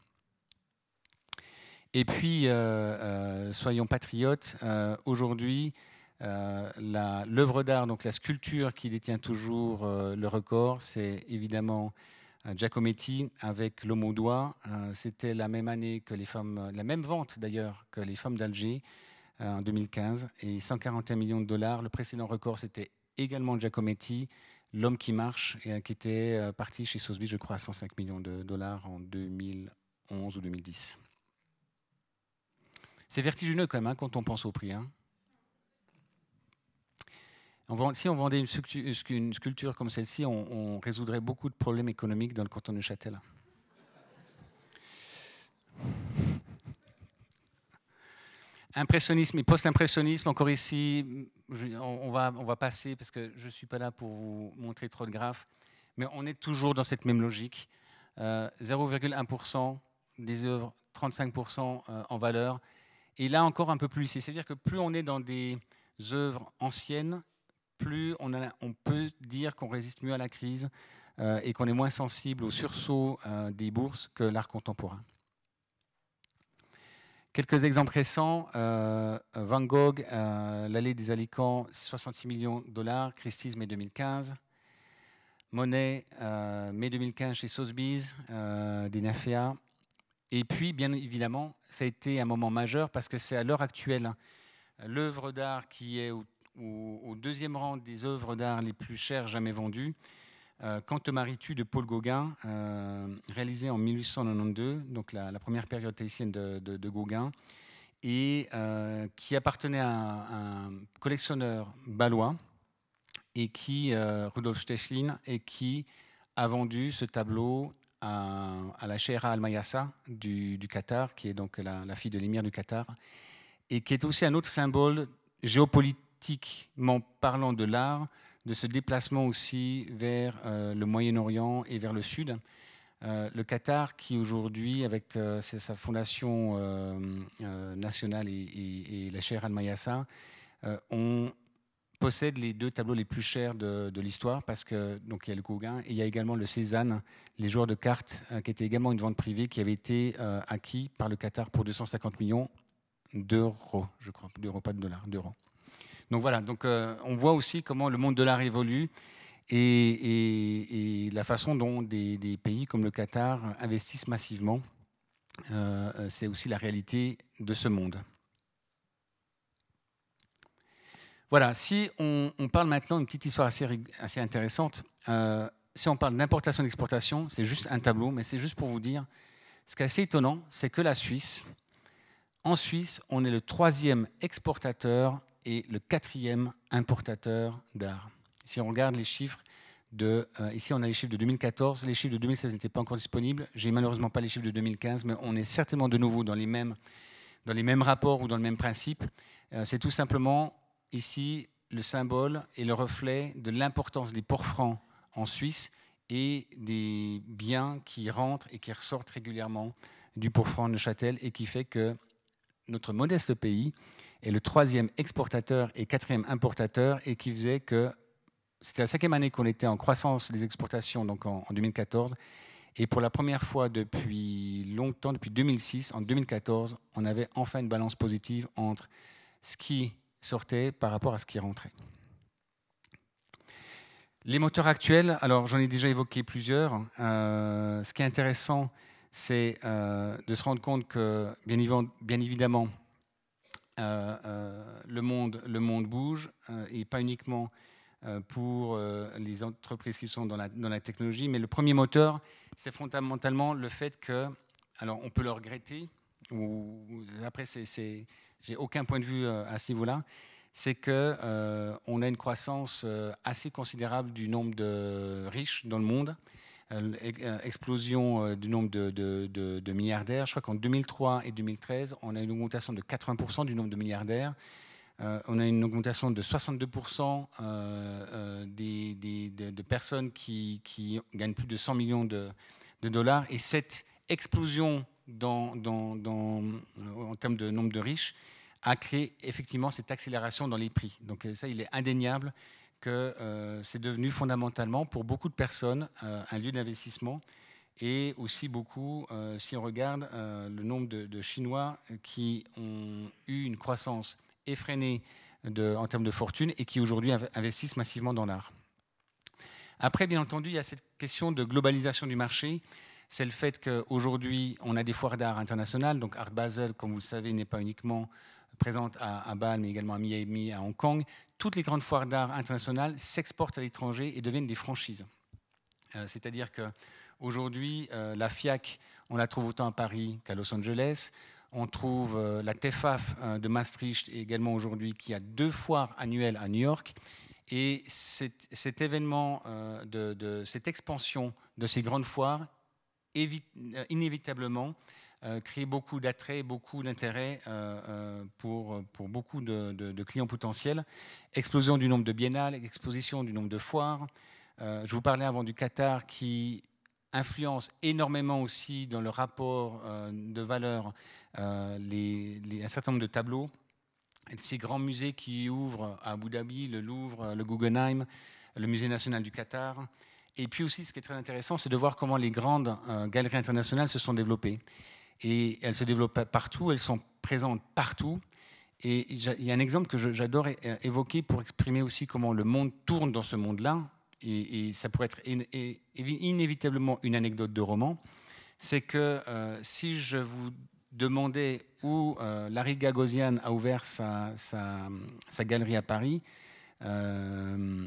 Et puis, euh, euh, soyons patriotes. Aujourd'hui, l'œuvre d'art, donc la sculpture qui détient toujours le record, c'est évidemment Giacometti avec l'homme au doigt. Euh, c'était la même année que les femmes, la même vente d'ailleurs que les femmes d'Alger euh, en 2015 et 141 millions de dollars. Le précédent record c'était également Giacometti, l'homme qui marche et qui était euh, parti chez Sotheby's, je crois, à 105 millions de dollars en 2011 ou 2010. C'est vertigineux quand même hein, quand on pense au prix. Hein si on vendait une sculpture, comme celle-ci, on, résoudrait beaucoup de problèmes économiques dans le canton de Châtel. Impressionnisme et post-impressionnisme, encore ici, on, va, on va passer parce que je ne suis pas là pour vous montrer trop de graphes, mais on est toujours dans cette même logique. 0,1% euh, des œuvres, 35% euh, en valeur. Et là encore un peu plus C'est-à-dire que plus on est dans des œuvres anciennes, plus on, peut dire qu'on résiste mieux à la crise euh, et qu'on est moins sensible au sursaut euh, des bourses que l'art contemporain. Quelques exemples récents, euh, Van Gogh, l'allée des Alicants, 66 millions de dollars, Christie's, mai 2015. Monet, mai 2015 chez Sotheby's, Nafea. Et puis, bien évidemment, ça a été un moment majeur parce que c'est à l'heure actuelle l'œuvre d'art qui est au au, deuxième rang des œuvres d'art les plus chères jamais vendues. Euh, maries-tu de Paul Gauguin, euh, réalisé en 1892, donc la, première période tahitienne de, Gauguin, et euh, qui appartenait à un, collectionneur balois, et qui, Rudolf Stechlin, et qui a vendu ce tableau à, la Sheikha Al-Mayassa du, Qatar, qui est donc la, la fille de l'émir du Qatar, et qui est aussi un autre symbole géopolitique parlant de l'art, de ce déplacement aussi vers euh, le Moyen-Orient et vers le Sud. Euh, le Qatar, qui aujourd'hui, avec euh, sa fondation nationale et, la chaire Al-Mayassa, possède les deux tableaux les plus chers de, l'histoire parce que donc il y a le Gauguin et il y a également le Cézanne, les joueurs de cartes, qui était également une vente privée qui avait été acquis par le Qatar pour 250 millions d'euros, je crois, d'euros, pas de dollars, d'euros. Donc voilà, donc, euh, on voit aussi comment le monde de l'art évolue et, la façon dont des, pays comme le Qatar investissent massivement. Euh, c'est aussi la réalité de ce monde. Voilà, si on, parle maintenant d'une petite histoire assez, intéressante, euh, si on parle d'importation et d'exportation, c'est juste un tableau, mais c'est juste pour vous dire ce qui est assez étonnant, c'est que la Suisse, en Suisse, on est le troisième exportateur et le quatrième importateur d'art. Si on regarde les chiffres de, euh, ici on a les chiffres de 2014, les chiffres de 2016 n'étaient pas encore disponibles, j'ai malheureusement pas les chiffres de 2015, mais on est certainement de nouveau dans les mêmes, dans les mêmes rapports ou dans le même principe. Euh, c'est tout simplement ici le symbole et le reflet de l'importance des ports francs en Suisse et des biens qui rentrent et qui ressortent régulièrement du port de Neuchâtel et qui fait que notre modeste pays est le troisième exportateur et quatrième importateur et qui faisait que c'était la cinquième année qu'on était en croissance des exportations, donc en, 2014. Et pour la première fois depuis longtemps, depuis 2006, en 2014, on avait enfin une balance positive entre ce qui sortait par rapport à ce qui rentrait. Les moteurs actuels, alors j'en ai déjà évoqué plusieurs. Euh, ce qui est intéressant, c'est euh, de se rendre compte que, bien, évidemment, le, monde, le monde bouge, et pas uniquement pour les entreprises qui sont dans la, technologie, mais le premier moteur, c'est fondamentalement le fait que, alors on peut le regretter, ou après, j'ai aucun point de vue à ce niveau-là, c'est qu'on euh, a une croissance assez considérable du nombre de riches dans le monde. Euh, euh, explosion euh, du nombre de, milliardaires. Je crois qu'en 2003 et 2013, on a une augmentation de 80% du nombre de milliardaires. on a une augmentation de 62% des, de, personnes qui, gagnent plus de 100 millions de, dollars. Et cette explosion en termes de nombre de riches a créé effectivement cette accélération dans les prix. Donc ça, il est indéniable que euh, c'est devenu fondamentalement pour beaucoup de personnes euh, un lieu d'investissement et aussi beaucoup, euh, si on regarde le nombre de, Chinois qui ont eu une croissance effrénée en termes de fortune et qui aujourd'hui investissent massivement dans l'art. Après, bien entendu, il y a cette question de globalisation du marché. C'est le fait qu'aujourd'hui, on a des foires d'art internationales. Donc, Art Basel, comme vous le savez, n'est pas uniquement présente à, à Bâle, mais également à Miami, à Hong Kong, toutes les grandes foires d'art internationales s'exportent à l'étranger et deviennent des franchises. Euh, c'est-à-dire qu'aujourd'hui, euh, la FIAC, on la trouve autant à Paris qu'à Los Angeles. On trouve euh, la TEFAF de Maastricht également aujourd'hui qui a deux foires annuelles à New York. Et cet, événement, de, cette expansion de ces grandes foires, inévitablement, euh, créer beaucoup d'attrait, beaucoup d'intérêt euh, euh, pour, pour beaucoup de, clients potentiels. Explosion du nombre de biennales, exposition du nombre de foires. je vous parlais avant du Qatar qui influence énormément aussi dans le rapport de valeur les, un certain nombre de tableaux. Ces grands musées qui ouvrent à Abu Dhabi, le Louvre, le Guggenheim, le Musée national du Qatar. Et puis aussi, ce qui est très intéressant, c'est de voir comment les grandes galeries internationales se sont développées et elles se développent partout, elles sont présentes partout. Et il y a un exemple que j'adore évoquer pour exprimer aussi comment le monde tourne dans ce monde-là, et, ça pourrait être inévitablement une anecdote de roman, c'est que euh, si je vous demandais où euh, Larry Gagosian a ouvert sa, galerie à Paris, euh,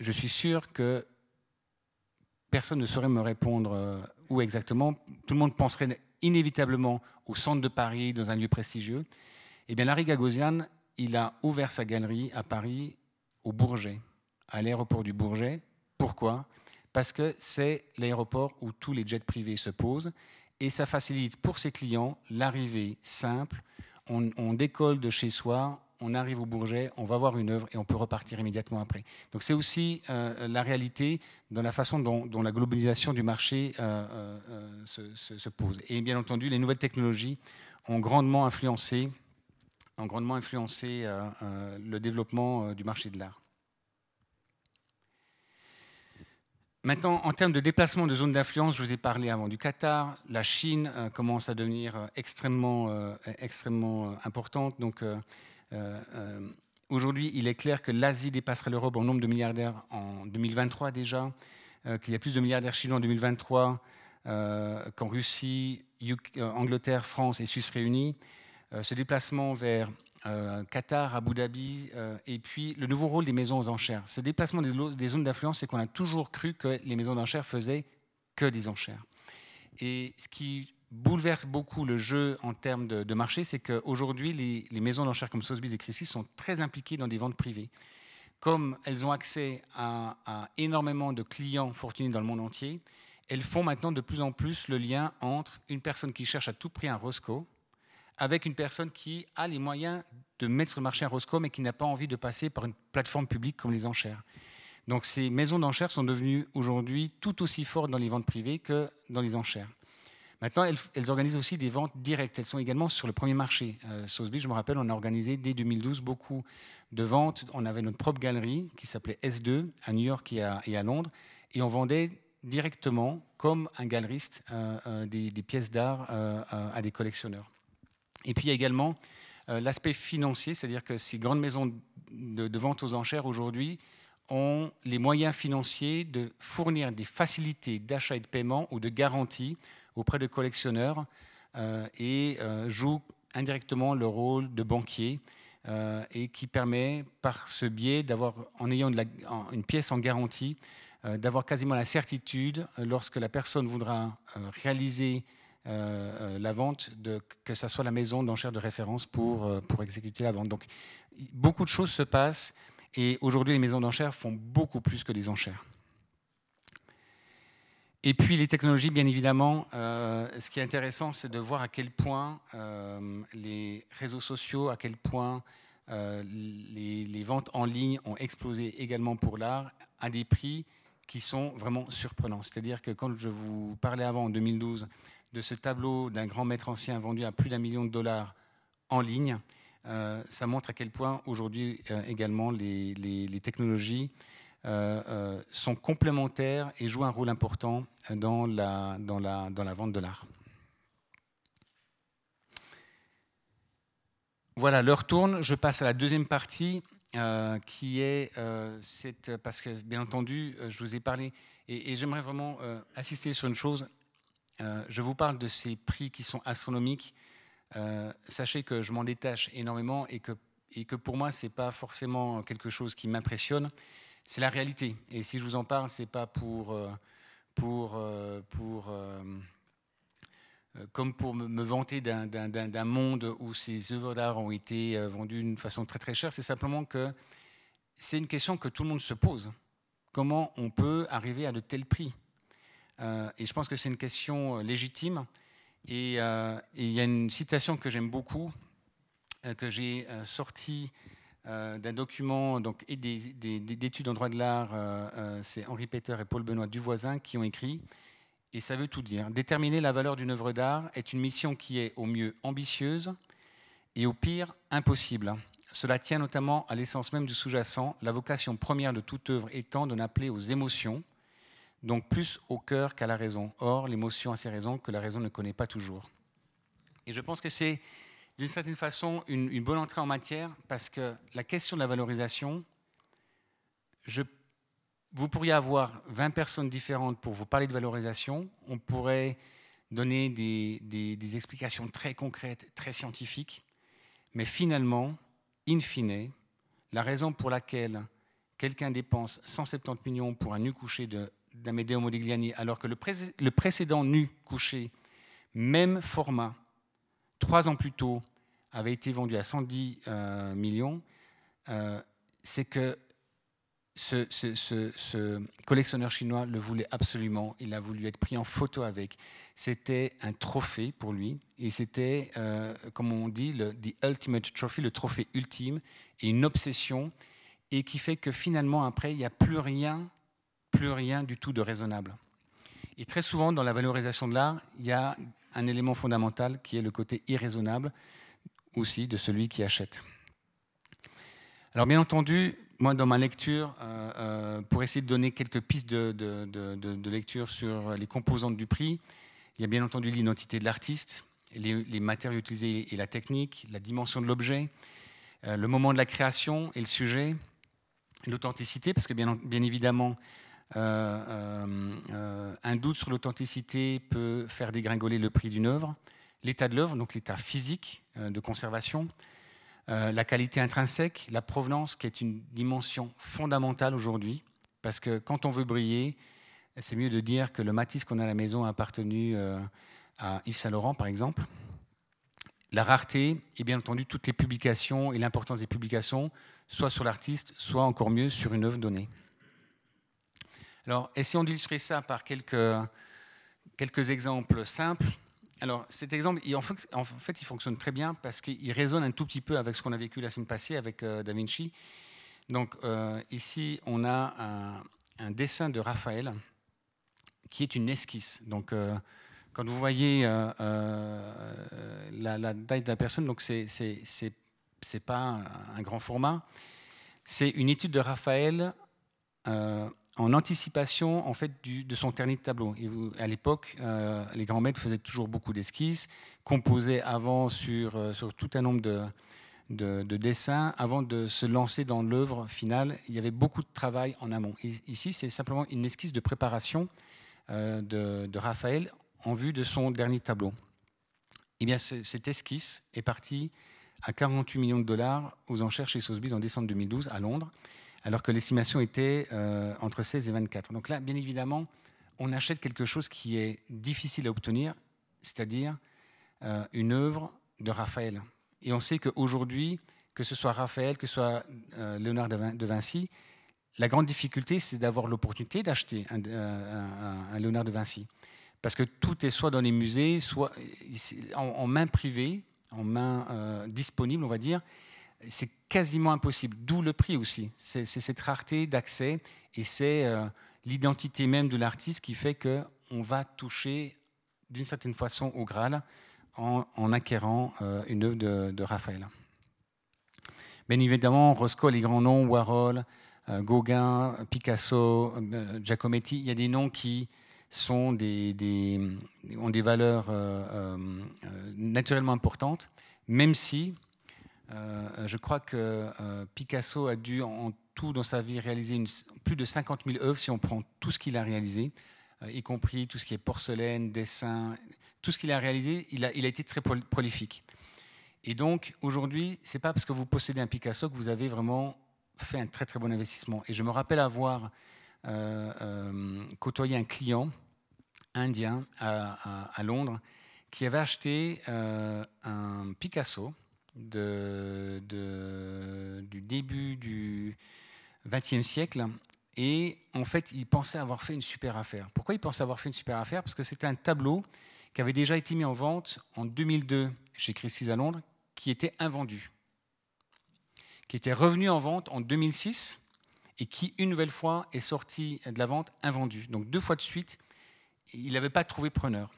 je suis sûr que personne ne saurait me répondre où exactement. Tout le monde penserait inévitablement au centre de Paris, dans un lieu prestigieux, eh bien, Larry Gagosian, il a ouvert sa galerie à Paris, au Bourget, à l'aéroport du Bourget. Pourquoi? Parce que c'est l'aéroport où tous les jets privés se posent et ça facilite pour ses clients l'arrivée simple. on décolle de chez soi, on arrive au Bourget, on va voir une œuvre et on peut repartir immédiatement après. Donc c'est aussi euh, la réalité dans la façon dont, la globalisation du marché euh, euh, se, pose. Et bien entendu, les nouvelles technologies ont grandement influencé, le développement du marché de l'art. Maintenant, en termes de déplacement de zones d'influence, je vous ai parlé avant du Qatar. La Chine commence à devenir extrêmement, importante. Donc, euh, euh, aujourd'hui, il est clair que l'Asie dépasserait l'Europe en nombre de milliardaires en 2023 déjà, euh, qu'il y a plus de milliardaires chinois en 2023 qu'en Russie, Angleterre, France et Suisse réunis. ce déplacement vers Qatar, Abu Dhabi, et puis le nouveau rôle des maisons aux enchères. Ce déplacement des, des zones d'influence, c'est qu'on a toujours cru que les maisons d'enchères faisaient que des enchères. Et ce qui bouleverse beaucoup le jeu en termes de, marché, c'est qu'aujourd'hui, les, maisons d'enchères comme Sotheby's et Christie's sont très impliquées dans des ventes privées. Comme elles ont accès à, énormément de clients fortunés dans le monde entier, elles font maintenant de plus en plus le lien entre une personne qui cherche à tout prix un Roscoe avec une personne qui a les moyens de mettre sur le marché un Roscoe mais qui n'a pas envie de passer par une plateforme publique comme les enchères. Donc ces maisons d'enchères sont devenues aujourd'hui tout aussi fortes dans les ventes privées que dans les enchères. Maintenant, elles, organisent aussi des ventes directes. Elles sont également sur le premier marché. Euh, Sotheby's, je me rappelle, on a organisé dès 2012 beaucoup de ventes. On avait notre propre galerie qui s'appelait S2 à New York et à, Londres. Et on vendait directement, comme un galeriste, euh, euh, des, pièces d'art euh, à des collectionneurs. Et puis il y a également l'aspect financier, c'est-à-dire que ces grandes maisons de, de vente aux enchères aujourd'hui ont les moyens financiers de fournir des facilités d'achat et de paiement ou de garantie auprès de collectionneurs euh, et euh, joue indirectement le rôle de banquier euh, et qui permet par ce biais d'avoir, en ayant une pièce en garantie, d'avoir quasiment la certitude, lorsque la personne voudra réaliser la vente, que ce soit la maison d'enchères de référence pour, pour exécuter la vente. Donc beaucoup de choses se passent et aujourd'hui les maisons d'enchères font beaucoup plus que des enchères. Et puis les technologies, bien évidemment, euh, ce qui est intéressant, c'est de voir à quel point euh, les réseaux sociaux, à quel point euh, les, ventes en ligne ont explosé également pour l'art à des prix qui sont vraiment surprenants. C'est-à-dire que quand je vous parlais avant, en 2012, de ce tableau d'un grand maître ancien vendu à plus d'un million de dollars en ligne, ça montre à quel point aujourd'hui également les, les technologies euh, euh, sont complémentaires et jouent un rôle important dans la, dans la, dans la vente de l'art. Voilà, l'heure tourne. Je passe à la deuxième partie euh, qui est parce que bien entendu, je vous ai parlé et, j'aimerais vraiment insister sur une chose. je vous parle de ces prix qui sont astronomiques. sachez que je m'en détache énormément et que, et que pour moi, ce n'est pas forcément quelque chose qui m'impressionne c'est la réalité. Et si je vous en parle, c'est pas pour, euh, pour, euh, pour euh, comme pour me vanter d'un monde où ces œuvres d'art ont été vendues d'une façon très très chère. C'est simplement que c'est une question que tout le monde se pose. Comment on peut arriver à de tels prix? Et je pense que c'est une question légitime. Et il y a une citation que j'aime beaucoup, que j'ai sortie d'un document donc, et d'études en droit de l'art, euh, euh, c'est Henri Peter et Paul Benoît Duvoisin qui ont écrit, et ça veut tout dire. Déterminer la valeur d'une œuvre d'art est une mission qui est au mieux ambitieuse et au pire impossible. Cela tient notamment à l'essence même du sous-jacent, la vocation première de toute œuvre étant de n'appeler aux émotions, donc plus au cœur qu'à la raison. Or, l'émotion a ses raisons que la raison ne connaît pas toujours. Et je pense que c'est d'une certaine façon une, bonne entrée en matière parce que la question de la valorisation, vous pourriez avoir 20 personnes différentes pour vous parler de valorisation. On pourrait donner des, des, explications très concrètes, très scientifiques. Mais finalement, in fine, la raison pour laquelle quelqu'un dépense 170 millions pour un nu couché d'Amedeo Modigliani, alors que le, le précédent nu couché, même format, trois ans plus tôt, avait été vendu à 110 euh, millions, euh, c'est que ce, collectionneur chinois le voulait absolument. Il a voulu être pris en photo avec. C'était un trophée pour lui. Et c'était, euh, comme on dit, le the ultimate trophy, le trophée ultime, et une obsession, et qui fait que finalement, après, il n'y a plus rien, plus rien du tout de raisonnable. Et très souvent, dans la valorisation de l'art, il y a un élément fondamental qui est le côté irraisonnable aussi de celui qui achète. Alors bien entendu, moi dans ma lecture, euh, euh, pour essayer de donner quelques pistes de, lecture sur les composantes du prix, il y a bien entendu l'identité de l'artiste, les, matériaux utilisés et la technique, la dimension de l'objet, euh, le moment de la création et le sujet, l'authenticité, parce que bien évidemment, un doute sur l'authenticité peut faire dégringoler le prix d'une œuvre l'état de l'œuvre, donc l'état physique euh, de conservation, euh, la qualité intrinsèque, la provenance qui est une dimension fondamentale aujourd'hui, parce que quand on veut briller, c'est mieux de dire que le Matisse qu'on a à la maison a appartenu euh, à Yves Saint Laurent, par exemple. La rareté et bien entendu toutes les publications et l'importance des publications, soit sur l'artiste, soit encore mieux sur une œuvre donnée. Alors, essayons d'illustrer ça par quelques, quelques exemples simples. Alors, cet exemple, en fait, il fonctionne très bien parce qu'il résonne un tout petit peu avec ce qu'on a vécu la semaine passée avec euh, Da Vinci. Donc, euh, ici, on a un, dessin de Raphaël qui est une esquisse. Donc, euh, quand vous voyez la, taille de la personne, donc c'est c'est pas un grand format. C'est une étude de Raphaël en anticipation en fait de son dernier de tableau. Et à l'époque, euh, les grands maîtres faisaient toujours beaucoup d'esquisses, composaient avant sur, euh, sur tout un nombre de, de, dessins avant de se lancer dans l'œuvre finale. Il y avait beaucoup de travail en amont. ici, c'est simplement une esquisse de préparation euh, de, de, Raphaël en vue de son dernier tableau. Eh bien, cette esquisse est partie à 48 millions de dollars aux enchères chez Sotheby's en décembre 2012 à Londres alors que l'estimation était euh, entre 16 et 24. Donc là, bien évidemment, on achète quelque chose qui est difficile à obtenir, c'est-à-dire euh, une œuvre de Raphaël. Et on sait qu'aujourd'hui, que ce soit Raphaël, que ce soit euh, Léonard de Vinci, la grande difficulté, c'est d'avoir l'opportunité d'acheter un, Léonard de Vinci. Parce que tout est soit dans les musées, soit en main privée, en main disponible, on va dire, c'est quasiment impossible. D'où le prix aussi. C'est cette rareté d'accès et c'est euh, l'identité même de l'artiste qui fait qu'on va toucher d'une certaine façon au Graal en, acquérant euh, une œuvre de, Raphaël. Bien évidemment, Roscoe, les grands noms, Warhol, euh, Gauguin, Picasso, Giacometti, il y a des noms qui ont des valeurs naturellement importantes, même si euh, je crois que euh, Picasso a dû en tout dans sa vie réaliser plus de 50 000 œuvres si on prend tout ce qu'il a réalisé, euh, y compris tout ce qui est porcelaine, dessin, tout ce qu'il a réalisé, il a, été très prolifique. Et donc aujourd'hui, c'est pas parce que vous possédez un Picasso que vous avez vraiment fait un très très bon investissement. Et je me rappelle avoir côtoyé un client indien à, Londres qui avait acheté un Picasso de, du début du XXe siècle. Et en fait, il pensait avoir fait une super affaire. Pourquoi il pensait avoir fait une super affaire? Parce que c'était un tableau qui avait déjà été mis en vente en 2002 chez Christie's à Londres, qui était invendu, qui était revenu en vente en 2006 et qui, une nouvelle fois, est sorti de la vente invendu. Donc deux fois de suite, il n'avait pas trouvé preneur.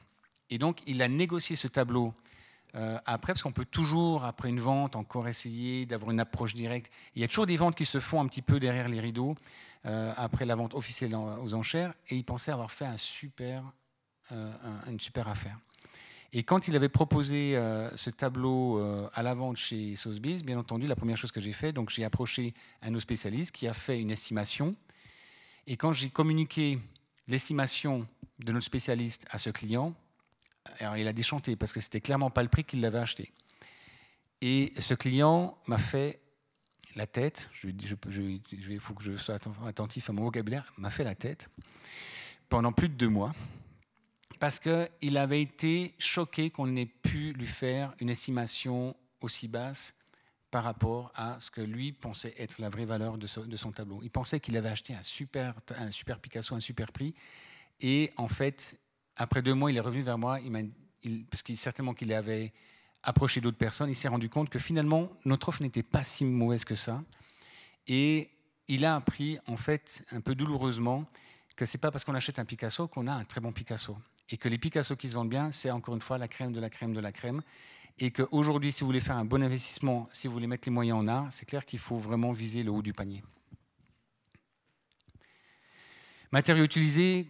Et donc, il a négocié ce tableau euh, après, parce qu'on peut toujours, après une vente, encore essayer d'avoir une approche directe. Il y a toujours des ventes qui se font un petit peu derrière les rideaux, euh, après la vente officielle aux enchères, et il pensait avoir fait euh, une super affaire. Et quand il avait proposé ce tableau à la vente chez Sotheby's, bien entendu, la première chose que j'ai fait, donc j'ai approché un de nos spécialistes qui a fait une estimation. Et quand j'ai communiqué l'estimation de notre spécialiste à ce client, alors il a déchanté parce que c'était clairement pas le prix qu'il l'avait acheté. Et ce client m'a fait la tête, je, il faut que je sois attentif à mon vocabulaire, m'a fait la tête pendant plus de deux mois parce qu'il avait été choqué qu'on n'ait pu lui faire une estimation aussi basse par rapport à ce que lui pensait être la vraie valeur de, son tableau. Il pensait qu'il avait acheté un super, un super Picasso, un super prix, et en fait, après deux mois, il est revenu vers moi, parce qu'il certainement qu'il avait approché d'autres personnes, il s'est rendu compte que finalement, notre offre n'était pas si mauvaise que ça. Et il a appris, en fait, un peu douloureusement, que c'est pas parce qu'on achète un Picasso qu'on a un très bon Picasso. Et que les Picasso qui se vendent bien, c'est encore une fois la crème de la crème de la crème. Et qu'aujourd'hui, si vous voulez faire un bon investissement, si vous voulez mettre les moyens en art, c'est clair qu'il faut vraiment viser le haut du panier. Matériaux utilisés,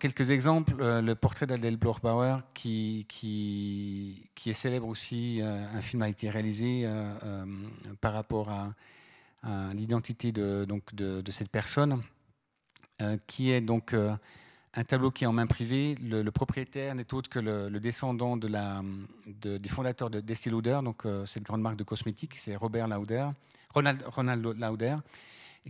quelques exemples. Euh, le portrait d'Adèle Bloch-Bauer, qui, est célèbre aussi. Euh, un film a été réalisé euh, par rapport à, l'identité de, de, cette personne, qui est donc un tableau qui est en main privée. Le, propriétaire n'est autre que le, descendant de la, des fondateurs de Lauder, donc cette grande marque de cosmétiques, c'est Robert Lauder, Ronald, Ronald Lauder.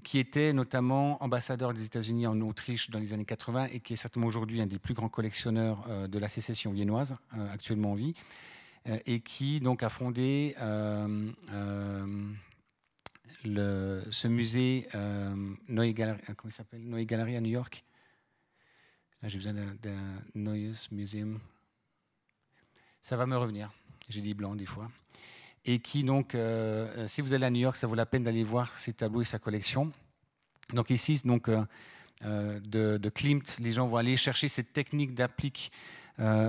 Qui était notamment ambassadeur des États-Unis en Autriche dans les années 80 et qui est certainement aujourd'hui un des plus grands collectionneurs de la sécession viennoise, actuellement en vie, et qui donc a fondé ce musée s'appelle? Neue Galerie à New York. Là, j'ai besoin d'un Neues Museum. Ça va me revenir. J'ai dit blanc des fois et qui donc, euh, si vous allez à New York, ça vaut la peine d'aller voir ses tableaux et sa collection. Donc ici, donc, euh, euh, de, Klimt, les gens vont aller chercher cette technique d'applique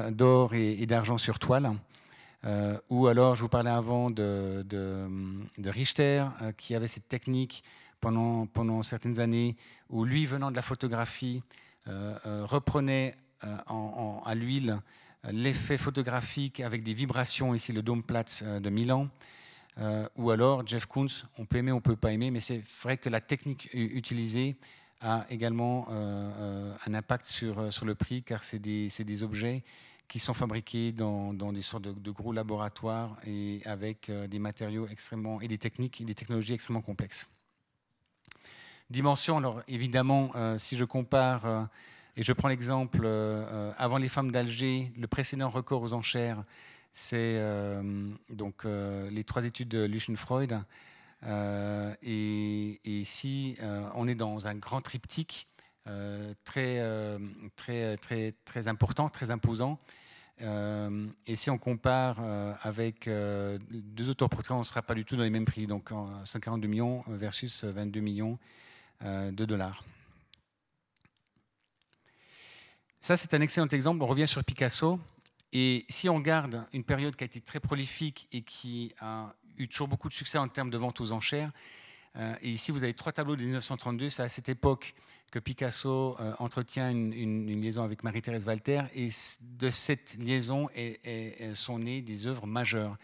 d'or et, d'argent sur toile. ou alors, je vous parlais avant de, de, Richter, qui avait cette technique pendant, pendant certaines années, où lui, venant de la photographie, reprenait à l'huile l'effet photographique avec des vibrations, ici le Dome Platz euh, de Milan, euh, ou alors Jeff Koons, on peut aimer, on peut pas aimer, mais c'est vrai que la technique utilisée a également euh, un impact sur, sur le prix, car c'est des, des, objets qui sont fabriqués dans, dans des sortes de, gros laboratoires et avec des matériaux extrêmement, et des techniques et des technologies extrêmement complexes. Dimension, alors évidemment, si je compare et je prends l'exemple, euh, euh, avant les femmes d'Alger, le précédent record aux enchères, c'est euh, donc les trois études de Lucian Freud. Et, ici, on est dans un grand triptyque très, très, très, très important, très imposant. et si on compare avec deux autoportraits, on ne sera pas du tout dans les mêmes prix. Donc 142 millions versus 22 millions de dollars. Ça, c'est un excellent exemple. On revient sur Picasso. Et si on regarde une période qui a été très prolifique et qui a eu toujours beaucoup de succès en termes de vente aux enchères, euh, et ici vous avez trois tableaux de 1932, c'est à cette époque que Picasso euh, entretient une, liaison avec Marie-Thérèse Walter, et de cette liaison sont nées des œuvres majeures.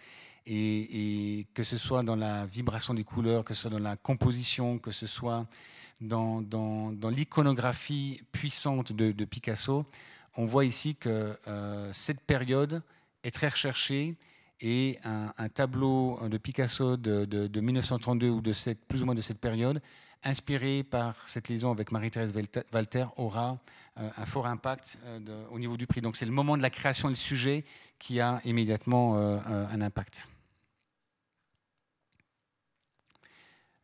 Et, que ce soit dans la vibration des couleurs, que ce soit dans la composition, que ce soit dans, l'iconographie puissante de, Picasso, on voit ici que euh, cette période est très recherchée et un, tableau de Picasso de, 1932 ou de plus ou moins de cette période, inspiré par cette liaison avec Marie-Thérèse Walter, aura euh, un fort impact euh, au niveau du prix. Donc c'est le moment de la création et le sujet qui a immédiatement un impact.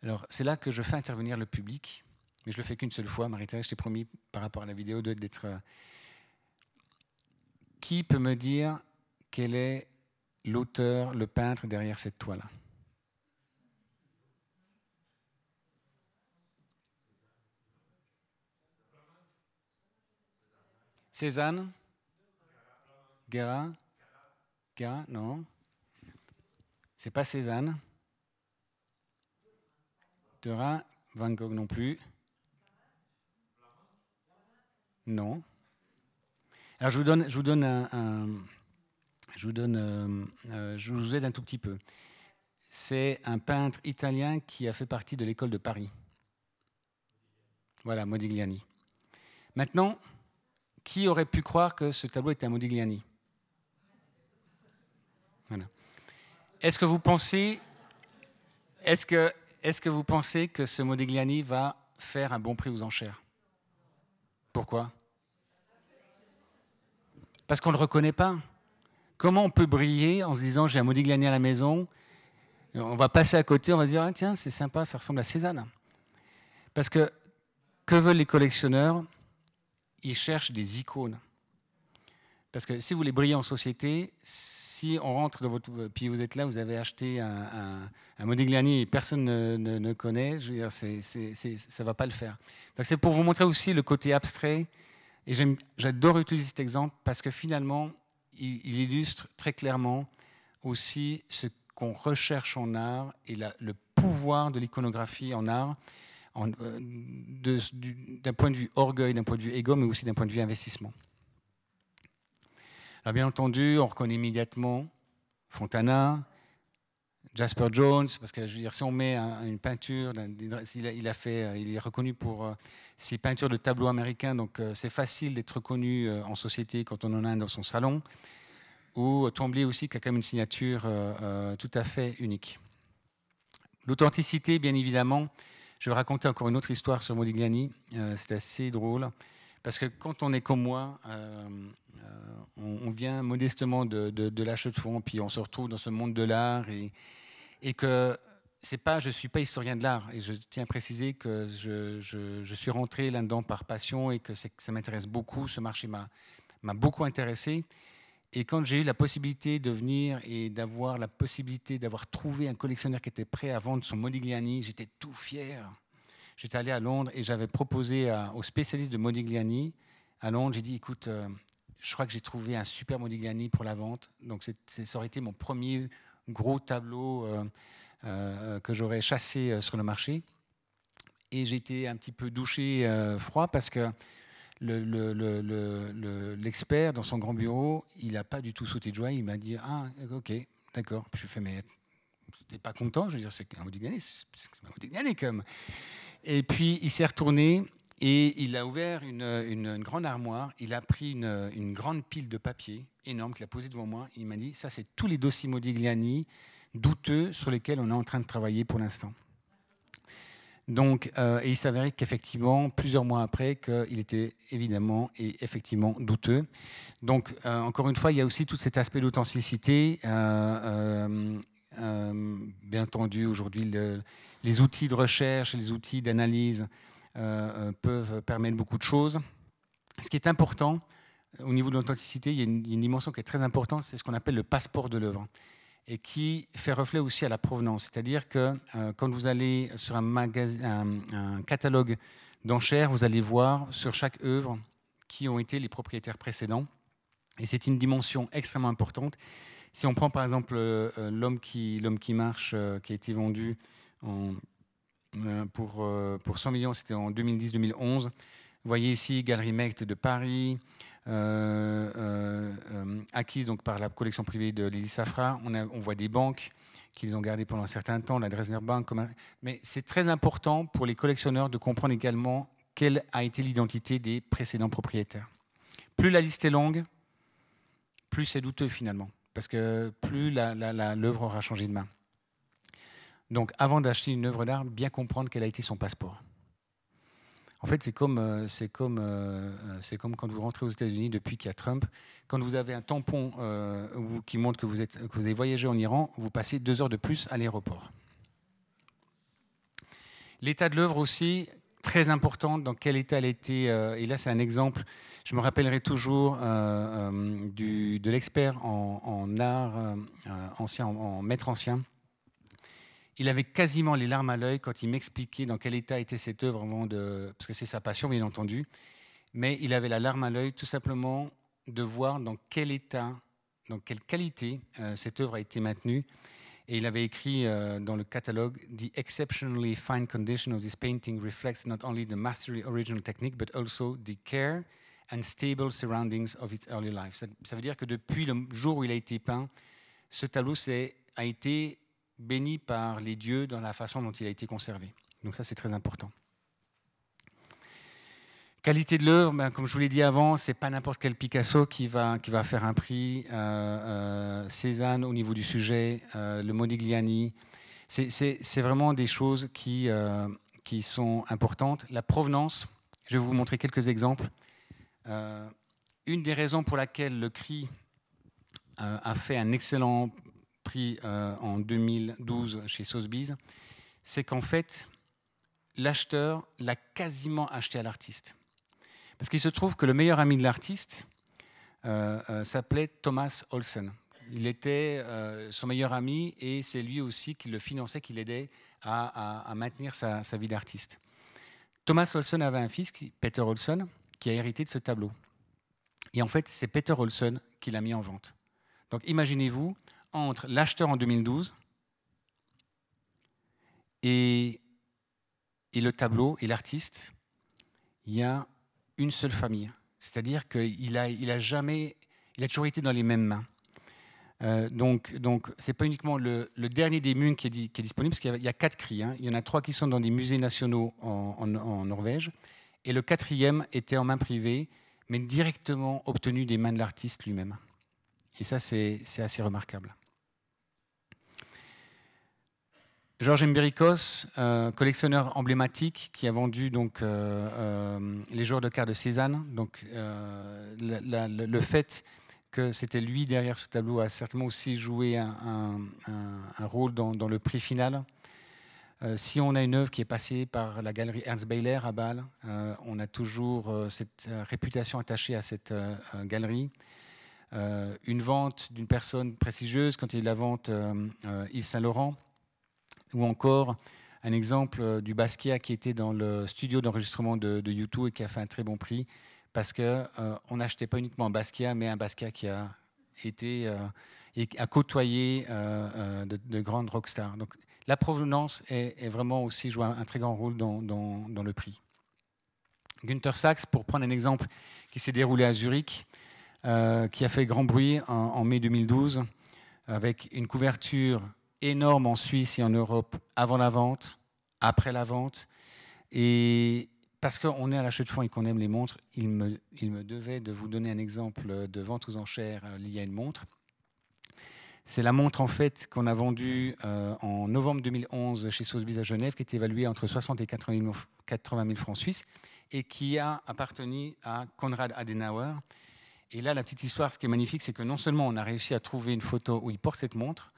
Alors, c'est là que je fais intervenir le public, mais je le fais qu'une seule fois. Marie-Thérèse, je t'ai promis par rapport à la vidéo d'être. Euh, qui peut me dire quel est l'auteur, le peintre derrière cette toile Cézanne? Guérin? Guérin Non. C'est pas Cézanne. Van Gogh non plus. Non. Alors je vous donne, je vous donne un, je vous donne, euh, euh, je vous aide un tout petit peu. C'est un peintre italien qui a fait partie de l'école de Paris. Voilà, Modigliani. Maintenant, qui aurait pu croire que ce tableau était un Modigliani? Voilà. Est-ce que vous pensez, est-ce que est-ce que vous pensez que ce Modigliani va faire un bon prix aux enchères? Pourquoi? Parce qu'on ne le reconnaît pas. Comment on peut briller en se disant j'ai un Modigliani à la maison On va passer à côté, on va se dire ah, tiens, c'est sympa, ça ressemble à Cézanne. Parce que que veulent les collectionneurs? Ils cherchent des icônes. Parce que si vous voulez briller en société, si on rentre dans votre. Puis vous êtes là, vous avez acheté un, Modigliani et personne ne, ne, connaît, ça ne va pas le faire. Donc c'est pour vous montrer aussi le côté abstrait. Et j'adore utiliser cet exemple parce que finalement, il, illustre très clairement aussi ce qu'on recherche en art et le pouvoir de l'iconographie en art euh, d'un point de vue orgueil, d'un point de vue égo, mais aussi d'un point de vue investissement. Alors bien entendu, on reconnaît immédiatement Fontana, Jasper Jones, parce que je veux dire, si on met une peinture, il a, fait, euh, il est reconnu pour euh, ses peintures de tableaux américains, donc euh, c'est facile d'être reconnu en société quand on en a un dans son salon. Ou Tremblay aussi, qui a quand même une signature tout à fait unique. L'authenticité, bien évidemment, Je vais raconter encore une autre histoire sur Modigliani. c'est assez drôle. Parce que quand on est comme moi, on, vient modestement de, de, de de fond, puis on se retrouve dans ce monde de l'art et, et que c'est pas, je suis pas historien de l'art et je tiens à préciser que je, je, suis rentré là-dedans par passion et que, ça m'intéresse beaucoup. Ce marché m'a beaucoup intéressé. Et quand j'ai eu la possibilité de venir et d'avoir la possibilité d'avoir trouvé un collectionneur qui était prêt à vendre son Modigliani, j'étais tout fier. J'étais allé à Londres et j'avais proposé aux spécialistes de Modigliani à Londres, j'ai dit, écoute, euh, je crois que j'ai trouvé un super Modigliani pour la vente. Donc ça aurait été mon premier gros tableau. Euh, euh, que j'aurais chassé euh, sur le marché. Et j'étais un petit peu douché euh, froid parce que l'expert le, dans son grand bureau, il n'a pas du tout sauté de joie. Il m'a dit Ah, ok, d'accord. Je fais Mais t'es pas content? Je veux dire, c'est un Modigliani, c'est un Modigliani comme. Et puis il s'est retourné et il a ouvert une, grande armoire. Il a pris une, grande pile de papier énorme qu'il a posé devant moi. Il m'a dit Ça, c'est tous les dossiers Modigliani douteux sur lesquels on est en train de travailler pour l'instant. Donc, euh, et il s'avérait qu'effectivement, plusieurs mois après, qu'il était évidemment et effectivement douteux. Donc, euh, encore une fois, il y a aussi tout cet aspect d'authenticité. Euh, bien entendu, aujourd'hui, les outils de recherche, les outils d'analyse peuvent permettre beaucoup de choses. Ce qui est important, au niveau de l'authenticité, il y a une, dimension qui est très importante, c'est ce qu'on appelle le passeport de l'œuvre et qui fait reflet aussi à la provenance. C'est-à-dire que euh, quand vous allez sur un, catalogue d'enchères, vous allez voir sur chaque œuvre qui ont été les propriétaires précédents. Et c'est une dimension extrêmement importante. Si on prend par exemple euh, l'homme qui, marche, euh, qui a été vendu en, pour, pour 100 millions, c'était en 2010-2011. Vous voyez ici Galerie Mecht de Paris, euh, euh, euh, acquises donc par la collection privée de Lily Safra. On, voit des banques qui les ont gardées pendant un certain temps, la Dresdner Bank. Mais c'est très important pour les collectionneurs de comprendre également quelle a été l'identité des précédents propriétaires. Plus la liste est longue, plus c'est douteux finalement, parce que plus l'œuvre aura changé de main. Donc avant d'acheter une œuvre d'art, bien comprendre quel a été son passeport. En fait, c'est comme, euh, c'est comme, euh, euh, c'est comme quand vous rentrez aux États-Unis depuis qu'il y a Trump. Quand vous avez un tampon qui montre que vous, êtes, que vous avez voyagé en Iran, vous passez deux heures de plus à l'aéroport. L'état de l'œuvre aussi, très important, dans quel état elle était. et là, c'est un exemple. Je me rappellerai toujours de l'expert en, en art ancien, en maître ancien, il avait quasiment les larmes à l'œil quand il m'expliquait dans quel état était cette œuvre, avant de, parce que c'est sa passion, bien entendu. Mais il avait la larme à l'œil tout simplement de voir dans quel état, dans quelle qualité euh, cette œuvre a été maintenue. Et il avait écrit euh, dans le catalogue The exceptionally fine condition of this painting reflects not only the mastery original technique, but also the care and stable surroundings of its early life. Ça, ça veut dire que depuis le jour où il a été peint, ce tableau a été béni par les dieux dans la façon dont il a été conservé. Donc ça, c'est très important. Qualité de l'œuvre, ben, comme je vous l'ai dit avant, c'est pas n'importe quel Picasso qui va, qui va faire un prix. Euh, euh, Cézanne au niveau du sujet, euh, le Modigliani. C'est vraiment des choses qui, qui sont importantes. La provenance, je vais vous montrer quelques exemples. une des raisons pour laquelle le CRI a fait un excellent pris euh, en 2012 chez Sotheby's, c'est qu'en fait, l'acheteur l'a quasiment acheté à l'artiste. Parce qu'il se trouve que le meilleur ami de l'artiste euh, euh, s'appelait Thomas Olsen. Il était son meilleur ami et c'est lui aussi qui le finançait, qui l'aidait à, maintenir sa, vie d'artiste. Thomas Olsen avait un fils, Peter Olsen, qui a hérité de ce tableau. Et en fait, c'est Peter Olsen qui l'a mis en vente. Donc imaginez-vous, entre l'acheteur en 2012 et, le tableau et l'artiste, il y a une seule famille. C'est-à-dire qu'il a, jamais, il a toujours été dans les mêmes mains. Euh, donc, donc, c'est pas uniquement le, dernier des Munch qui est, qui est, disponible, parce qu'il y, a quatre cris. Hein. Il y en a trois qui sont dans des musées nationaux en, en, Norvège, et le quatrième était en main privée, mais directement obtenu des mains de l'artiste lui-même. Et ça, c'est assez remarquable. Georges Mbirikos, collectionneur emblématique qui a vendu donc les joueurs de cartes de Cézanne. Donc le fait que c'était lui derrière ce tableau a certainement aussi joué un, rôle dans, le prix final. Euh, si on a une œuvre qui est passée par la galerie Ernst Bayler à Bâle, euh, on a toujours euh, cette réputation attachée à cette galerie. une vente d'une personne prestigieuse, quand il y a la vente Yves Saint-Laurent, ou encore un exemple du Basquiat qui était dans le studio d'enregistrement de, YouTube et qui a fait un très bon prix parce qu'on euh, n'achetait pas uniquement un Basquiat, mais un Basquiat qui a été euh, côtoyé euh, de, grandes rockstars. Donc la provenance est, vraiment aussi joue un, très grand rôle dans, le prix. Günther Sachs, pour prendre un exemple qui s'est déroulé à Zurich, qui a fait grand bruit en, mai 2012, avec une couverture énorme en Suisse et en Europe avant la vente, après la vente, et parce qu'on est à l'achat de fonds et qu'on aime les montres, il me, il me, devait de vous donner un exemple de vente aux enchères euh, liée à une montre. C'est la montre en fait qu'on a vendue euh, en novembre 2011 chez Sotheby's à Genève, qui était évaluée entre 60 et 80 000, francs suisses et qui a appartenu à Konrad Adenauer. Et là, la petite histoire, ce qui est magnifique, c'est que non seulement on a réussi à trouver une photo où il porte cette montre,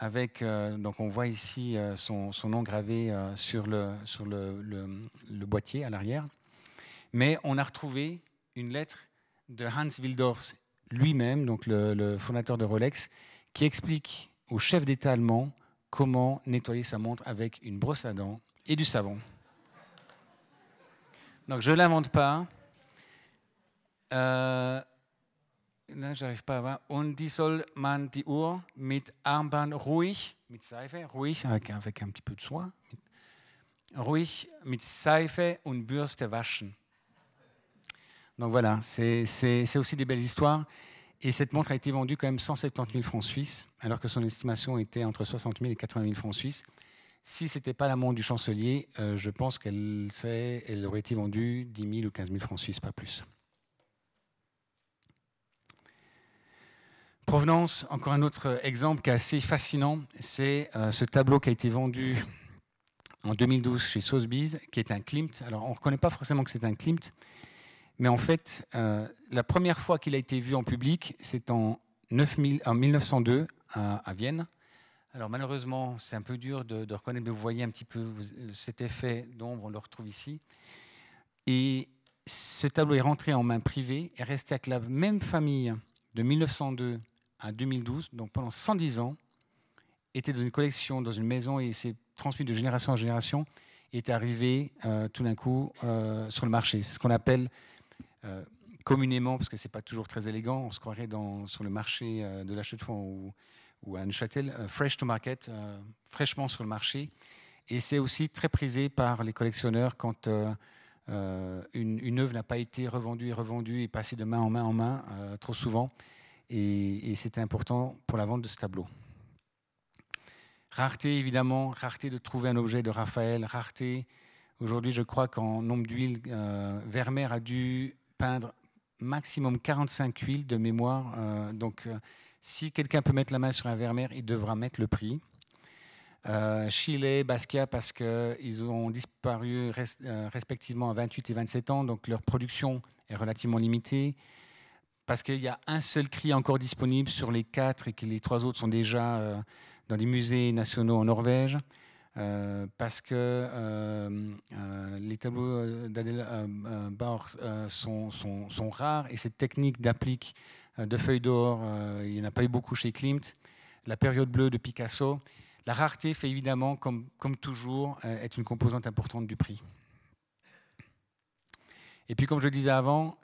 avec, euh, donc on voit ici euh, son, nom gravé euh, sur, le, boîtier à l'arrière. Mais on a retrouvé une lettre de Hans Wildorf lui-même, donc le, fondateur de Rolex, qui explique au chef d'État allemand comment nettoyer sa montre avec une brosse à dents et du savon. Donc je ne l'invente pas. J'arrive pas voir. Und die soll man die Uhr mit Armband ruhig, mit Seife, ruhig, avec, avec un petit peu de soin, ruhig mit Seife und Bürste waschen. Donc voilà, c'est aussi des belles histoires. Et cette montre a été vendue quand même 170 000 francs suisses, alors que son estimation était entre 60 000 et 80 000 francs suisses. Si ce n'était pas la montre du chancelier, euh, je pense qu'elle elle aurait été vendue 10 000 ou 15 000 francs suisses, pas plus. Provenance, encore un autre exemple qui est assez fascinant, c'est euh, ce tableau qui a été vendu en 2012 chez Sotheby's, qui est un Klimt. Alors, on ne reconnaît pas forcément que c'est un Klimt, mais en fait, euh, la première fois qu'il a été vu en public, c'est en, 1902 à, Vienne. Alors, malheureusement, c'est un peu dur de, de, reconnaître, mais vous voyez un petit peu cet effet d'ombre, on le retrouve ici. Et ce tableau est rentré en main privée, est resté avec la même famille de 1902 à 2012, donc pendant 110 ans, était dans une collection, dans une maison, et s'est transmis de génération en génération, et est arrivé euh, tout d'un coup euh, sur le marché. C'est ce qu'on appelle euh, communément, parce que ce n'est pas toujours très élégant, on se croirait dans, sur le marché de l'achat de fonds ou, à Neuchâtel, fresh to market, fraîchement sur le marché. Et c'est aussi très prisé par les collectionneurs quand une, œuvre n'a pas été revendue et revendue et passée de main en main en main trop souvent et, c'était important pour la vente de ce tableau. Rareté, évidemment, rareté de trouver un objet de Raphaël, rareté. Aujourd'hui, je crois qu'en nombre d'huiles, euh, Vermeer a dû peindre maximum 45 huiles de mémoire. Euh, donc, euh, si quelqu'un peut mettre la main sur un Vermeer, il devra mettre le prix. Chile, Basquiat, parce qu'ils ont disparu respectivement à 28 et 27 ans, donc leur production est relativement limitée parce qu'il y a un seul cri encore disponible sur les quatre et que les trois autres sont déjà euh, dans des musées nationaux en Norvège, euh, parce que euh, les tableaux d'Adèle Bauer sont, rares et cette technique d'applique de feuilles d'or, il n'y en a pas eu beaucoup chez Klimt. La période bleue de Picasso. La rareté fait évidemment, comme, comme toujours, être une composante importante du prix. Et puis, comme je le disais avant,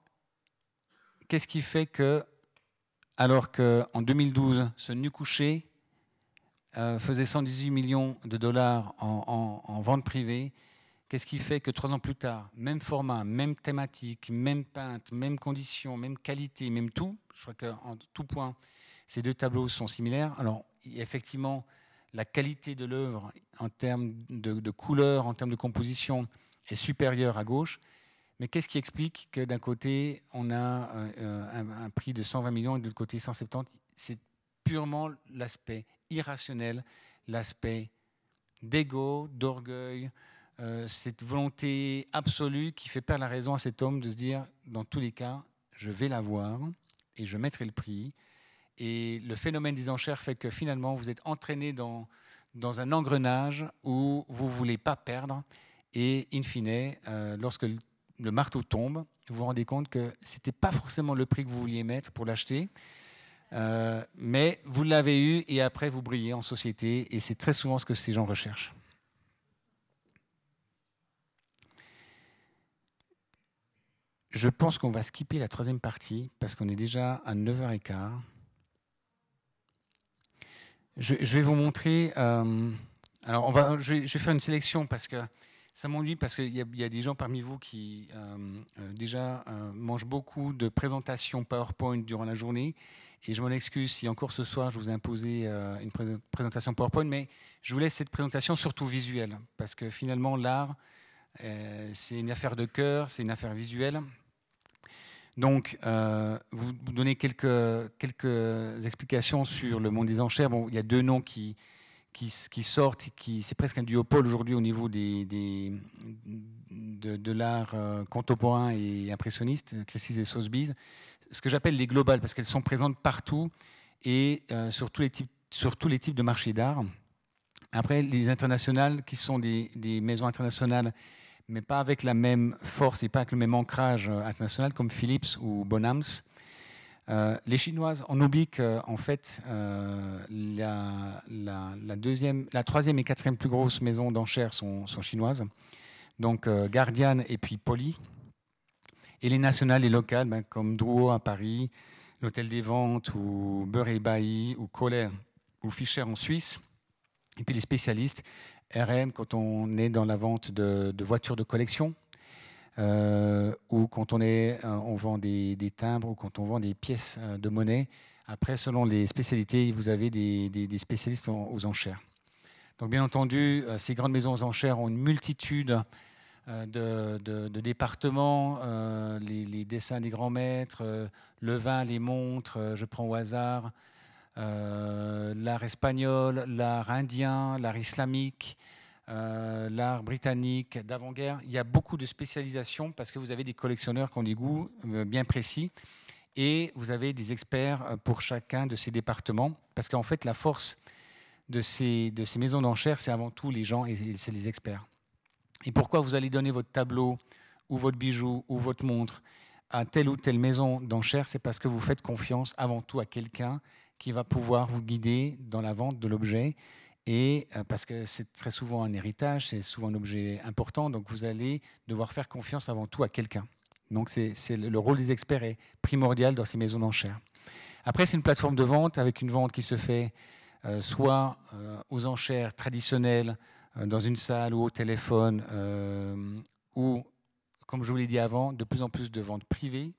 qu'est-ce qui fait que, alors qu'en 2012, ce nu couché euh, faisait 118 millions de dollars en, vente privée, qu'est-ce qui fait que trois ans plus tard, même format, même thématique, même peinte, même conditions, même qualité, même tout, je crois qu'en tout point, ces deux tableaux sont similaires. Alors, effectivement, la qualité de l'œuvre en termes de couleur, en termes de composition, est supérieure à gauche, mais qu'est-ce qui explique que d'un côté, on a euh, un, prix de 120 millions et de l'autre côté 170 C'est purement l'aspect irrationnel, l'aspect d'ego, d'orgueil, euh, cette volonté absolue qui fait perdre la raison à cet homme de se dire, dans tous les cas, je vais l'avoir et je mettrai le prix. Et le phénomène des enchères fait que finalement, vous êtes entraîné dans, dans un engrenage où vous ne voulez pas perdre. Et in fine, euh, lorsque le marteau tombe, vous vous rendez compte que ce n'était pas forcément le prix que vous vouliez mettre pour l'acheter. Euh, mais vous l'avez eu et après vous brillez en société et c'est très souvent ce que ces gens recherchent. Je pense qu'on va skipper la troisième partie parce qu'on est déjà à 9h15. Je, vais vous montrer. Euh, alors, on va, je, vais, faire une sélection parce que ça m'ennuie parce qu'il y, a des gens parmi vous qui euh, euh, déjà mangent beaucoup de présentations PowerPoint durant la journée. Et je m'en excuse si encore ce soir je vous ai imposé une présentation PowerPoint, mais je vous laisse cette présentation surtout visuelle parce que finalement l'art, c'est une affaire de cœur, c'est une affaire visuelle. Donc, euh, vous donnez quelques, quelques explications sur le monde des enchères. Bon, il y a deux noms qui, qui, sortent, qui, c'est presque un duopole aujourd'hui au niveau des, de, l'art euh, contemporain et impressionniste, Christie's et Sotheby's. Ce que j'appelle les globales, parce qu'elles sont présentes partout et euh, sur, tous les types, sur tous les types de marchés d'art. Après, les internationales, qui sont des, maisons internationales mais pas avec la même force et pas avec le même ancrage international comme Philips ou Bonhams. Euh, les Chinoises, on oublie qu'en fait, euh, la, troisième et quatrième plus grosse maison d'enchères sont, chinoises. Donc Guardian et puis Poly. Et les nationales et locales, ben, comme Drouot à Paris, l'Hôtel des Ventes, ou Beurre et Bailly, ou Kohler, ou Fischer en Suisse. Et puis les spécialistes, RM quand on est dans la vente de, voitures de collection, euh, ou quand on, est, euh, on vend des, timbres, ou quand on vend des pièces euh, de monnaie. Après, selon les spécialités, vous avez des, spécialistes aux enchères. Donc, bien entendu, ces grandes maisons aux enchères ont une multitude de, départements, les, dessins des grands maîtres, le vin, les montres, je prends au hasard, euh, l'art espagnol, l'art indien, l'art islamique, euh, l'art britannique d'avant-guerre. Il y a beaucoup de spécialisations parce que vous avez des collectionneurs qui ont des goûts euh, bien précis et vous avez des experts pour chacun de ces départements parce qu'en fait la force de ces, de ces maisons d'enchères, c'est avant tout les gens et c'est les experts. Et pourquoi vous allez donner votre tableau ou votre bijou ou votre montre à telle ou telle maison d'enchères, c'est parce que vous faites confiance avant tout à quelqu'un qui va pouvoir vous guider dans la vente de l'objet. Et euh, parce que c'est très souvent un héritage, c'est souvent un objet important, donc vous allez devoir faire confiance avant tout à quelqu'un. Donc c'est, le rôle des experts est primordial dans ces maisons d'enchères. Après, c'est une plateforme de vente avec une vente qui se fait euh, soit euh, aux enchères traditionnelles, dans une salle ou au téléphone, ou, comme je vous l'ai dit avant, de plus en plus de ventes privées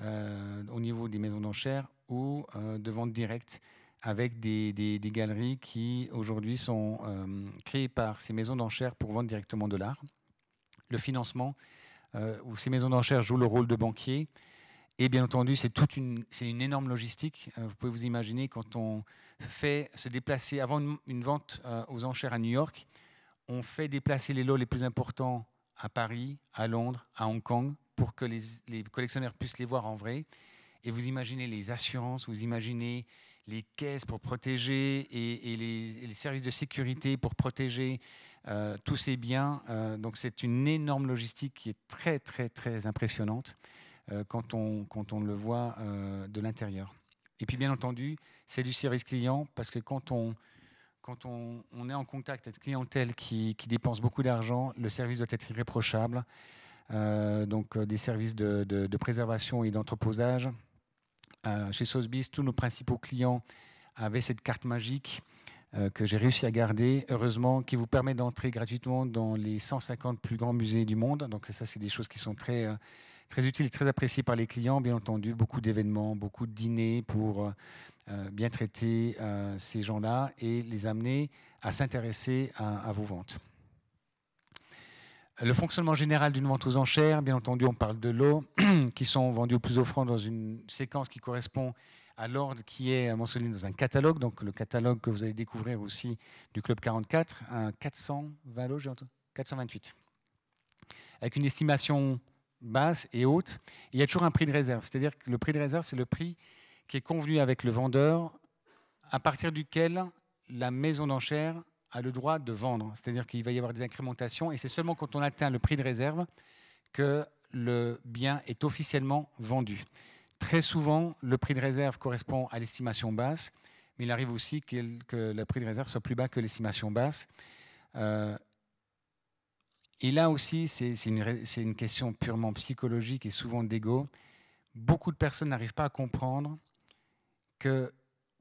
au niveau des maisons d'enchères ou de vente directe avec des, galeries qui aujourd'hui sont euh, créées par ces maisons d'enchères pour vendre directement de l'art. Le financement, euh, où ces maisons d'enchères jouent le rôle de banquier. Et bien entendu, c'est toute une, c'est une énorme logistique. vous pouvez vous imaginer quand on fait se déplacer avant une, vente aux enchères à New York, on fait déplacer les lots les plus importants à Paris, à Londres, à Hong Kong, pour que les collectionneurs puissent les voir en vrai. Et vous imaginez les assurances, vous imaginez les caisses pour protéger et, les, services de sécurité pour protéger euh, tous ces biens. Euh, donc c'est une énorme logistique qui est très très très impressionnante euh, quand, on, quand on le voit de l'intérieur. Et puis bien entendu, c'est du service client parce que quand on, quand on, est en contact avec une clientèle qui, qui dépense beaucoup d'argent, le service doit être irréprochable. donc des services de, de préservation et d'entreposage, euh, chez Sotheby's, tous nos principaux clients avaient cette carte magique euh, que j'ai réussi à garder, heureusement, qui vous permet d'entrer gratuitement dans les 150 plus grands musées du monde. Donc ça, c'est des choses qui sont très, euh, très utiles et très appréciées par les clients, bien entendu. Beaucoup d'événements, beaucoup de dîners pour bien traiter ces gens-là et les amener à s'intéresser à vos ventes. Le fonctionnement général d'une vente aux enchères, bien entendu, on parle de lots qui sont vendus au plus offrant dans une séquence qui correspond à l'ordre qui est mentionné dans un catalogue, donc le catalogue que vous allez découvrir aussi du Club 44, un 420 lots, 428, avec une estimation basse et haute. il y a toujours un prix de réserve, c'est-à-dire que le prix de réserve, c'est le prix qui est convenu avec le vendeur, à partir duquel la maison d'enchères a le droit de vendre. C'est-à-dire qu'il va y avoir des incrémentations, et c'est seulement quand on atteint le prix de réserve que le bien est officiellement vendu. Très souvent, le prix de réserve correspond à l'estimation basse, mais il arrive aussi que, le prix de réserve soit plus bas que l'estimation basse. Euh, et là aussi, c'est une, une, question purement psychologique et souvent d'ego. Beaucoup de personnes n'arrivent pas à comprendre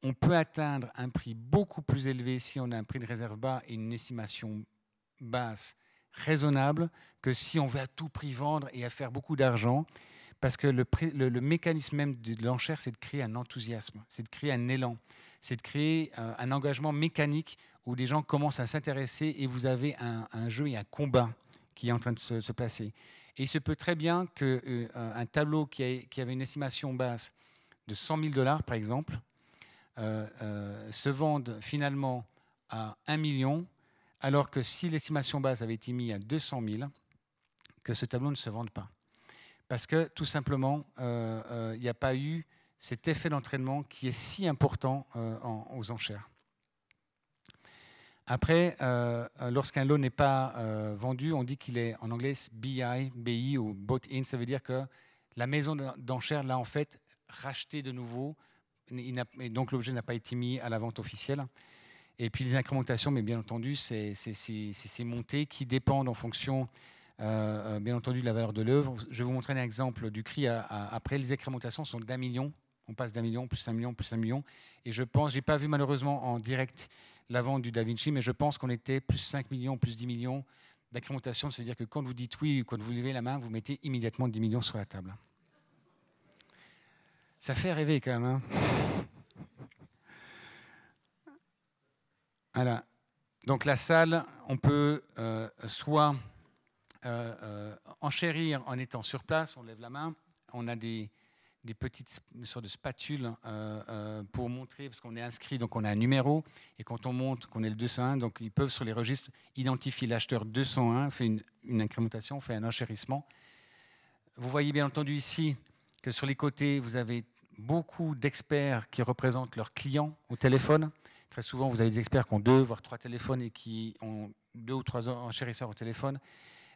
qu'on peut atteindre un prix beaucoup plus élevé si on a un prix de réserve bas et une estimation basse raisonnable que si on veut à tout prix vendre et à faire beaucoup d'argent. Parce que le, mécanisme même de l'enchère, c'est de créer un enthousiasme, c'est de créer un élan, c'est de créer euh, un engagement mécanique où des gens commencent à s'intéresser et vous avez un, jeu et un combat qui est en train de se, placer. Et il se peut très bien qu'un euh, tableau qui, avait une estimation basse de 100 000 dollars, par exemple, euh, se vende finalement à 1 million, alors que si l'estimation basse avait été mise à 200 000, que ce tableau ne se vende pas. Parce que tout simplement, euh, euh, il n'y a pas eu cet effet d'entraînement qui est si important euh, aux enchères. Après, lorsqu'un lot n'est pas vendu, on dit qu'il est en anglais BI, BI ou bought in, ça veut dire que la maison d'enchères l'a en fait racheté de nouveau, et donc l'objet n'a pas été mis à la vente officielle. Et puis les incrémentations, mais bien entendu, c'est ces montées qui dépendent en fonction euh, euh, bien entendu, la valeur de l'œuvre. Je vais vous montrer un exemple du cri après. Les incrémentations sont d'un million. On passe d'un million, plus un million, plus un million. Et je pense, j'ai pas vu malheureusement en direct la vente du Da Vinci, mais je pense qu'on était plus 5 millions, plus 10 millions d'incrémentation. C'est-à-dire que quand vous dites oui, quand vous levez la main, vous mettez immédiatement 10 millions sur la table. Ça fait rêver quand même. Hein voilà. Donc la salle, on peut euh, soit euh, euh, enchérir en étant sur place, on lève la main, on a des, petites sortes de spatules pour montrer, parce qu'on est inscrit, donc on a un numéro, et quand on montre qu'on est le 201, donc ils peuvent sur les registres identifier l'acheteur 201, fait une, une incrémentation, fait un enchérissement. Vous voyez bien entendu ici que sur les côtés, vous avez beaucoup d'experts qui représentent leurs clients au téléphone. Très souvent, vous avez des experts qui ont deux, voire trois téléphones et qui ont deux ou trois enchérisseurs au téléphone.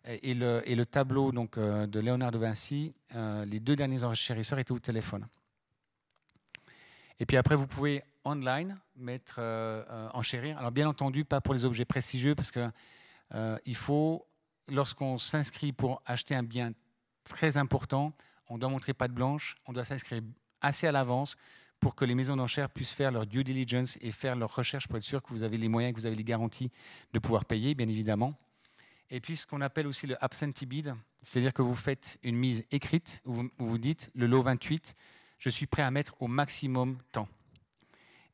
Et le, tableau donc, euh, de Léonard de Vinci, euh, les deux derniers enchérisseurs étaient au téléphone. Et puis après, vous pouvez online mettre euh, enchérir. Alors bien entendu, pas pour les objets prestigieux, parce que il faut, lorsqu'on s'inscrit pour acheter un bien très important, on doit montrer patte blanche, on doit s'inscrire assez à l'avance pour que les maisons d'enchères puissent faire leur due diligence et faire leur recherche pour être sûr que vous avez les moyens, que vous avez les garanties de pouvoir payer, bien évidemment. Et puis ce qu'on appelle aussi le absentee bid, c'est-à-dire que vous faites une mise écrite où vous, vous dites le lot 28, je suis prêt à mettre au maximum temps.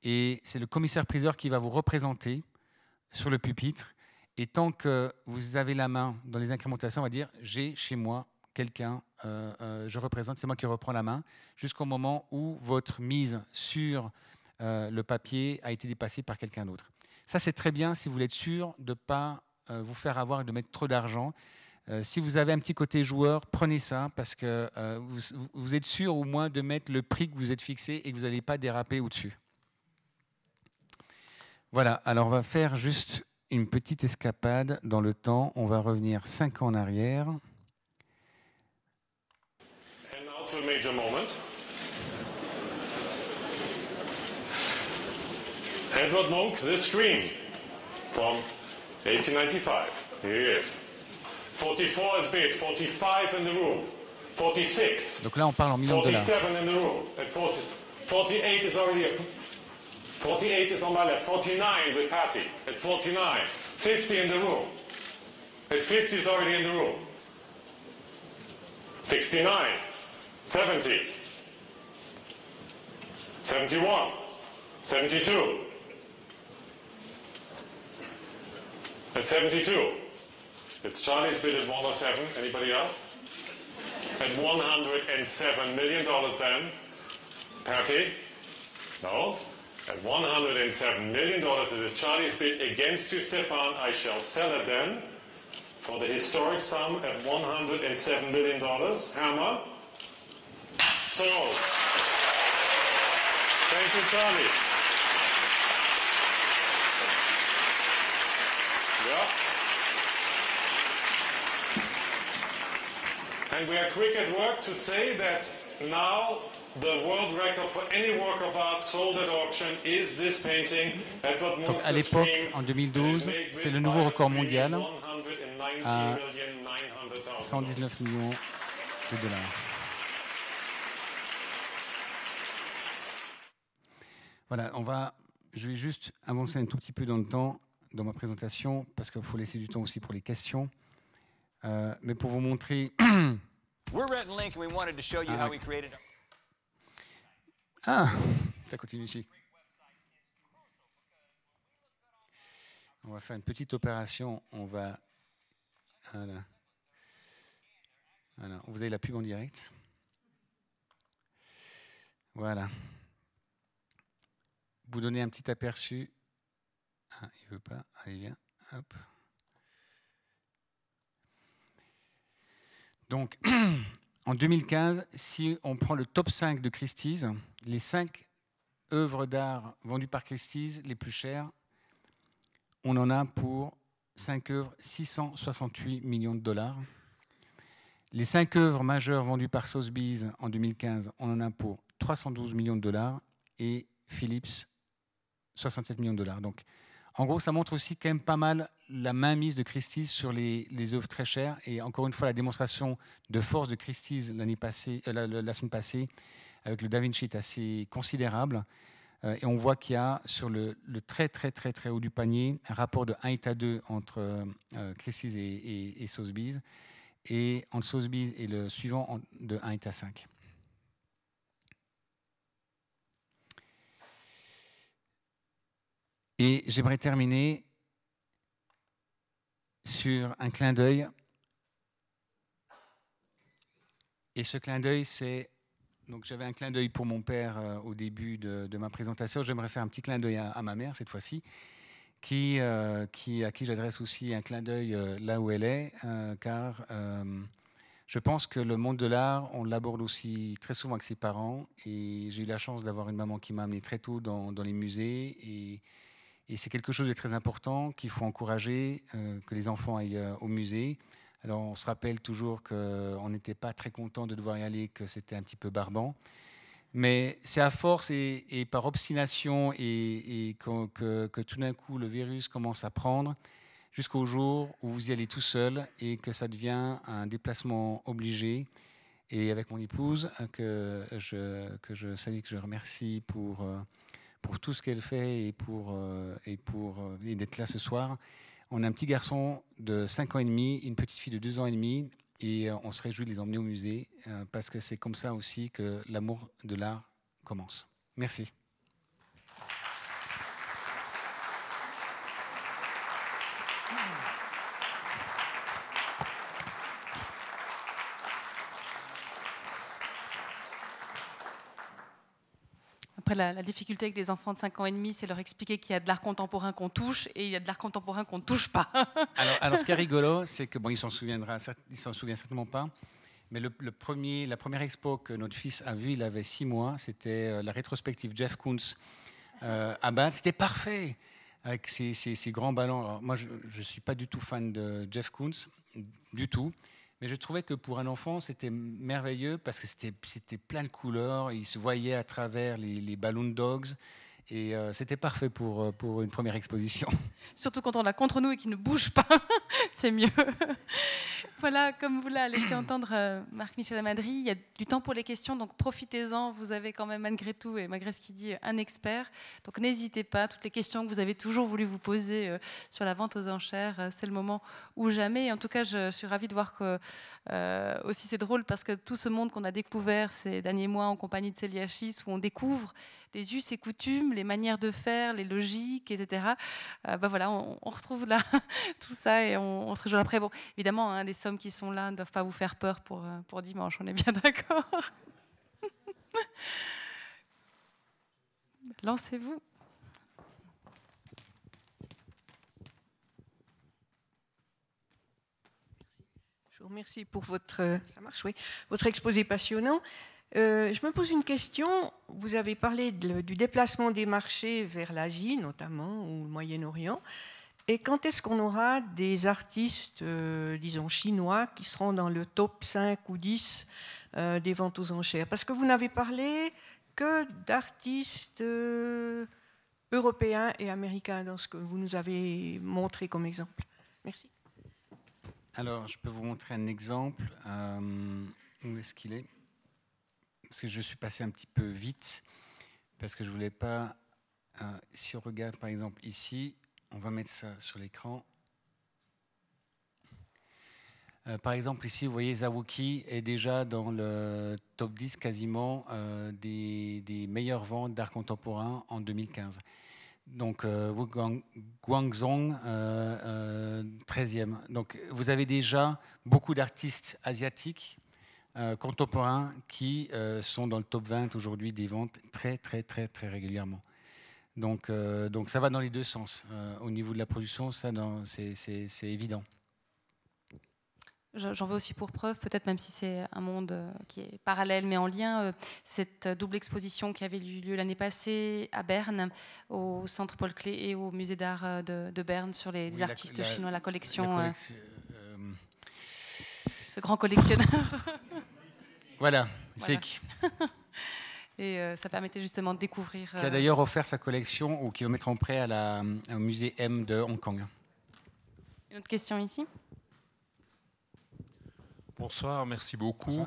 Et c'est le commissaire-priseur qui va vous représenter sur le pupitre. Et tant que vous avez la main dans les incrémentations, on va dire j'ai chez moi quelqu'un, je représente, c'est moi qui reprends la main, jusqu'au moment où votre mise sur euh, le papier a été dépassée par quelqu'un d'autre. Ça, c'est très bien si vous voulez être sûr de ne pas euh, vous faire avoir et de mettre trop d'argent. Euh, si vous avez un petit côté joueur, prenez ça parce que euh, vous, êtes sûr au moins de mettre le prix que vous êtes fixé et que vous n'allez pas déraper au-dessus. Voilà, alors on va faire juste une petite escapade dans le temps. On va revenir cinq ans en arrière. To a major moment. Edward Monk, this screen from 1895. Here he is. 44 is bid, 45 in the room, 46. Donc là, on parle en millions de dollars. 47 in the room, and 40, 48 is already. A, 48 is on my left. 49 with Patty at 49. 50 in the room. At 50 is already in the room. 69. 70. 71. 72. At 72. It's Chinese bid at 107. Anybody else? At $107 million then. Patty. No. At $107 million, it is Charlie's bid against you, Stefan. I shall sell it then for the historic sum at $107 million. Hammer. Sold. Thank you, Charlie. Yeah. And we are quick at work to say that now the world record for any work of art sold at auction is this painting. Donc à l'époque, en 2012, c'est le nouveau record mondial à 119 millions de dollars. Voilà, on va, je vais juste avancer un tout petit peu dans le temps dans ma présentation parce qu'il faut laisser du temps aussi pour les questions. Euh, mais pour vous montrer. ah, ça continue ici. On va faire une petite opération. On va. Voilà. voilà. Vous avez la pub en direct. Voilà. Vous donner un petit aperçu. Ah, il veut pas. Allez, viens. Donc, en 2015, si on prend le top 5 de Christie's, les 5 œuvres d'art vendues par Christie's les plus chères, on en a pour 5 œuvres 668 millions de dollars. Les 5 œuvres majeures vendues par Sotheby's en 2015, on en a pour 312 millions de dollars. Et Philips, 67 millions de dollars. Donc, en gros, ça montre aussi quand même pas mal la mainmise de Christie's sur les, œuvres très chères. Et encore une fois, la démonstration de force de Christie's l'année passée, euh, la, semaine passée, avec le Da Vinci est assez considérable. Euh, et on voit qu'il y a sur le, très très très très haut du panier un rapport de 1 à 2 entre euh, Christie's et, et, et Sotheby's. Et entre Sotheby's et le suivant de 1 à 5. Et j'aimerais terminer sur un clin d'œil. Et ce clin d'œil, c'est. Donc j'avais un clin d'œil pour mon père euh, au début de, ma présentation. J'aimerais faire un petit clin d'œil à, ma mère cette fois-ci, euh, qui, à qui j'adresse aussi un clin d'œil euh, là où elle est, car je pense que le monde de l'art, on l'aborde aussi très souvent avec ses parents. Et j'ai eu la chance d'avoir une maman qui m'a amené très tôt dans, dans les musées. Et, et c'est quelque chose de très important qu'il faut encourager, euh, que les enfants aillent euh, au musée. Alors on se rappelle toujours qu'on n'était pas très content de devoir y aller, que c'était un petit peu barbant. Mais c'est à force et, par obstination et, que, tout d'un coup le virus commence à prendre jusqu'au jour où vous y allez tout seul et que ça devient un déplacement obligé. Et avec mon épouse, que je, que je salue, que je remercie pour... Euh, pour tout ce qu'elle fait et pour, euh, et pour euh, d'être là ce soir. On a un petit garçon de 5 ans et demi, une petite fille de 2 ans et demi, et euh, on se réjouit de les emmener au musée parce que c'est comme ça aussi que l'amour de l'art commence. Merci. La, difficulté avec des enfants de 5 ans et demi, c'est leur expliquer qu'il y a de l'art contemporain qu'on touche et il y a de l'art contemporain qu'on ne touche pas. alors, ce qui est rigolo, c'est que, bon, il s'en souviendra, souvient certainement pas, mais la première expo que notre fils a vue, il avait 6 mois, c'était euh, la rétrospective Jeff Koons euh, à Bâle. C'était parfait avec ces, grands ballons. moi, je ne suis pas du tout fan de Jeff Koons, du tout. Mais je trouvais que pour un enfant, c'était merveilleux parce que c'était plein de couleurs. Il se voyait à travers les, les balloon dogs. Et euh, c'était parfait pour, euh, pour une première exposition. Surtout quand on l'a contre nous et qu'il ne bouge pas, c'est mieux. Voilà, comme vous l'avez laissé entendre euh, Marc-Michel Amadry, il y a du temps pour les questions, donc profitez-en. Vous avez quand même, malgré tout, et malgré ce qu'il dit, un expert. Donc n'hésitez pas, toutes les questions que vous avez toujours voulu vous poser sur la vente aux enchères, c'est le moment ou jamais. en tout cas, je, suis ravie de voir que aussi c'est drôle parce que tout ce monde qu'on a découvert ces derniers mois en compagnie de Céliachis, où on découvre les us et coutumes, les manières de faire, les logiques, etc. Euh, bah voilà, on, retrouve là tout ça et on, se rejoint après. Bon, évidemment, hein, les sommes qui sont là ne doivent pas vous faire peur pour, euh, dimanche, on est bien d'accord. Lancez-vous. Je vous remercie pour votre, ça marche, oui, votre exposé passionnant. Euh, je me pose une question. Vous avez parlé du déplacement des marchés vers l'Asie, notamment, ou le Moyen-Orient. Et quand est-ce qu'on aura des artistes, euh, disons, chinois qui seront dans le top 5 ou 10 euh, des ventes aux enchères? Parce que vous n'avez parlé que d'artistes européens et américains dans ce que vous nous avez montré comme exemple. Merci. Alors, je peux vous montrer un exemple. où est-ce qu'il est? Parce que je suis passé un petit peu vite, parce que je voulais pas. Euh, si on regarde par exemple ici, on va mettre ça sur l'écran. Euh, par exemple, ici, vous voyez, Zawuki est déjà dans le top 10 quasiment euh, des, meilleures ventes d'art contemporain en 2015. Donc, Wu Guangzhong, 13e. Donc, vous avez déjà beaucoup d'artistes asiatiques euh, contemporains qui euh, sont dans le top 20 aujourd'hui des ventes très très très très régulièrement. Donc, euh, donc ça va dans les deux sens. au niveau de la production, ça c'est évident. J'en veux aussi pour preuve, peut-être même si c'est un monde qui est parallèle mais en lien, cette double exposition qui avait eu lieu l'année passée à Berne, au Centre Paul Klee et au Musée d'art de, Berne sur les artistes chinois, la collection. ce grand collectionneur. Voilà, c'est Et euh, ça permettait justement de découvrir. Qui a euh, d'ailleurs offert sa collection au kilomètre près à la, au musée M de Hong Kong. Une autre question ici? Bonsoir, merci beaucoup.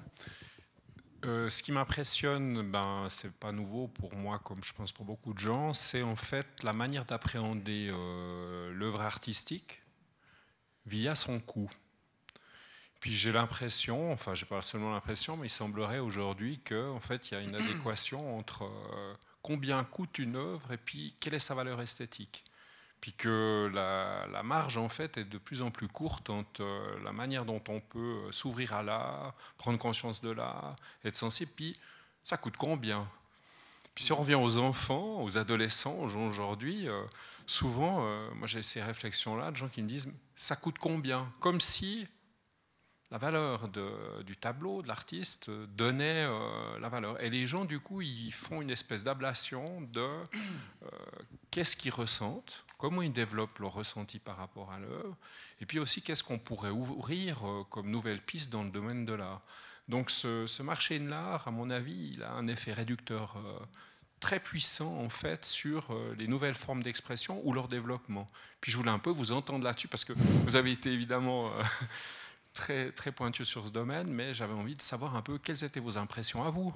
Euh, ce qui m'impressionne, ben, c'est pas nouveau pour moi, comme je pense pour beaucoup de gens, c'est en fait la manière d'appréhender l'œuvre artistique via son coût. Puis j'ai l'impression, enfin j'ai pas seulement l'impression, mais il semblerait aujourd'hui qu'en en fait il y a une adéquation entre euh, combien coûte une œuvre et puis quelle est sa valeur esthétique. Puis que la, marge en fait est de plus en plus courte entre euh, la manière dont on peut euh, s'ouvrir à l'art, prendre conscience de l'art, être sensible, puis ça coûte combien? Puis si on revient aux enfants, aux adolescents, aux gens aujourd'hui, souvent, moi j'ai ces réflexions-là de gens qui me disent ça coûte combien? Comme si la valeur du tableau, de l'artiste, donnait euh, la valeur. Et les gens, du coup, ils font une espèce d'ablation de euh, qu'est-ce qu'ils ressentent, comment ils développent leur ressenti par rapport à l'œuvre, et puis aussi qu'est-ce qu'on pourrait ouvrir euh, comme nouvelle piste dans le domaine de l'art. Donc ce, marché de l'art, à mon avis, il a un effet réducteur très puissant en fait sur les nouvelles formes d'expression ou leur développement. Puis je voulais un peu vous entendre là-dessus parce que vous avez été évidemment très, très sur ce domaine, mais j'avais envie de savoir un peu quelles étaient vos impressions à vous.